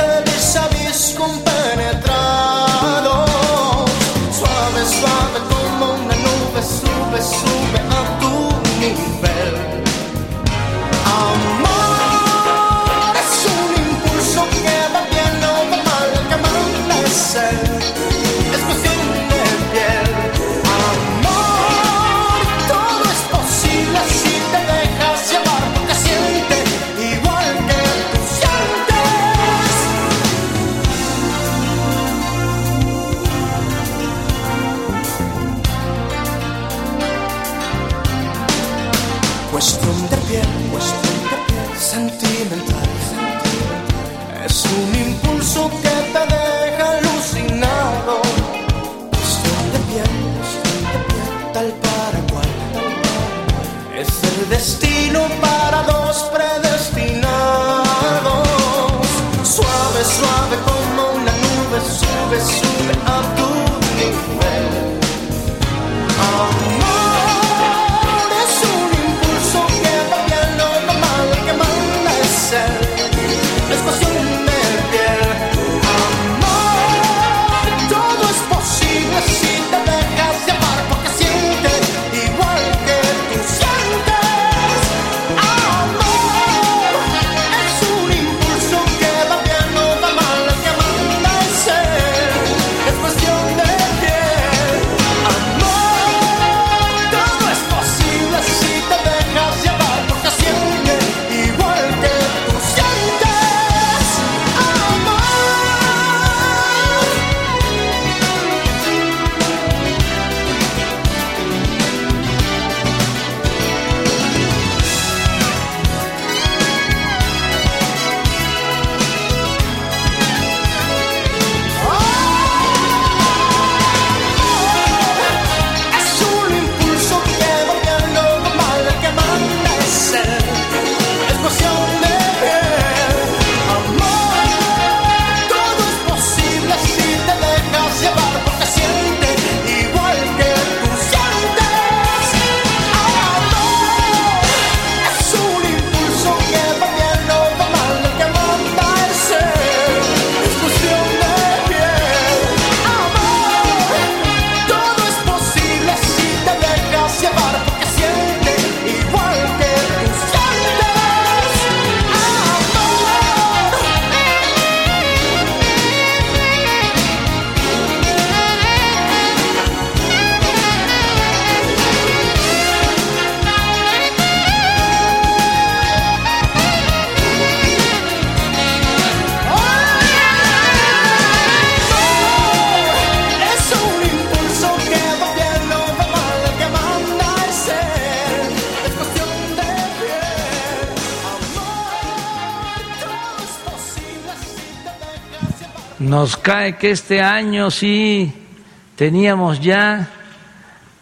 S21: nos cae que este año sí teníamos ya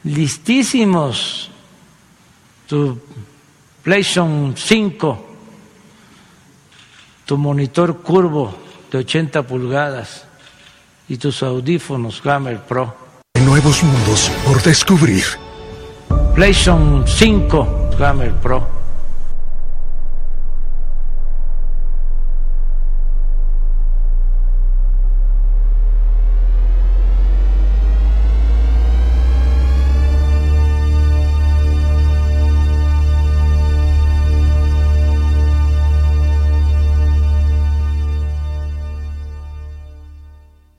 S21: listísimos tu PlayStation 5, tu monitor curvo de 80 pulgadas y tus audífonos Gamer Pro.
S22: Nuevos mundos por descubrir.
S21: PlayStation 5 Gamer Pro.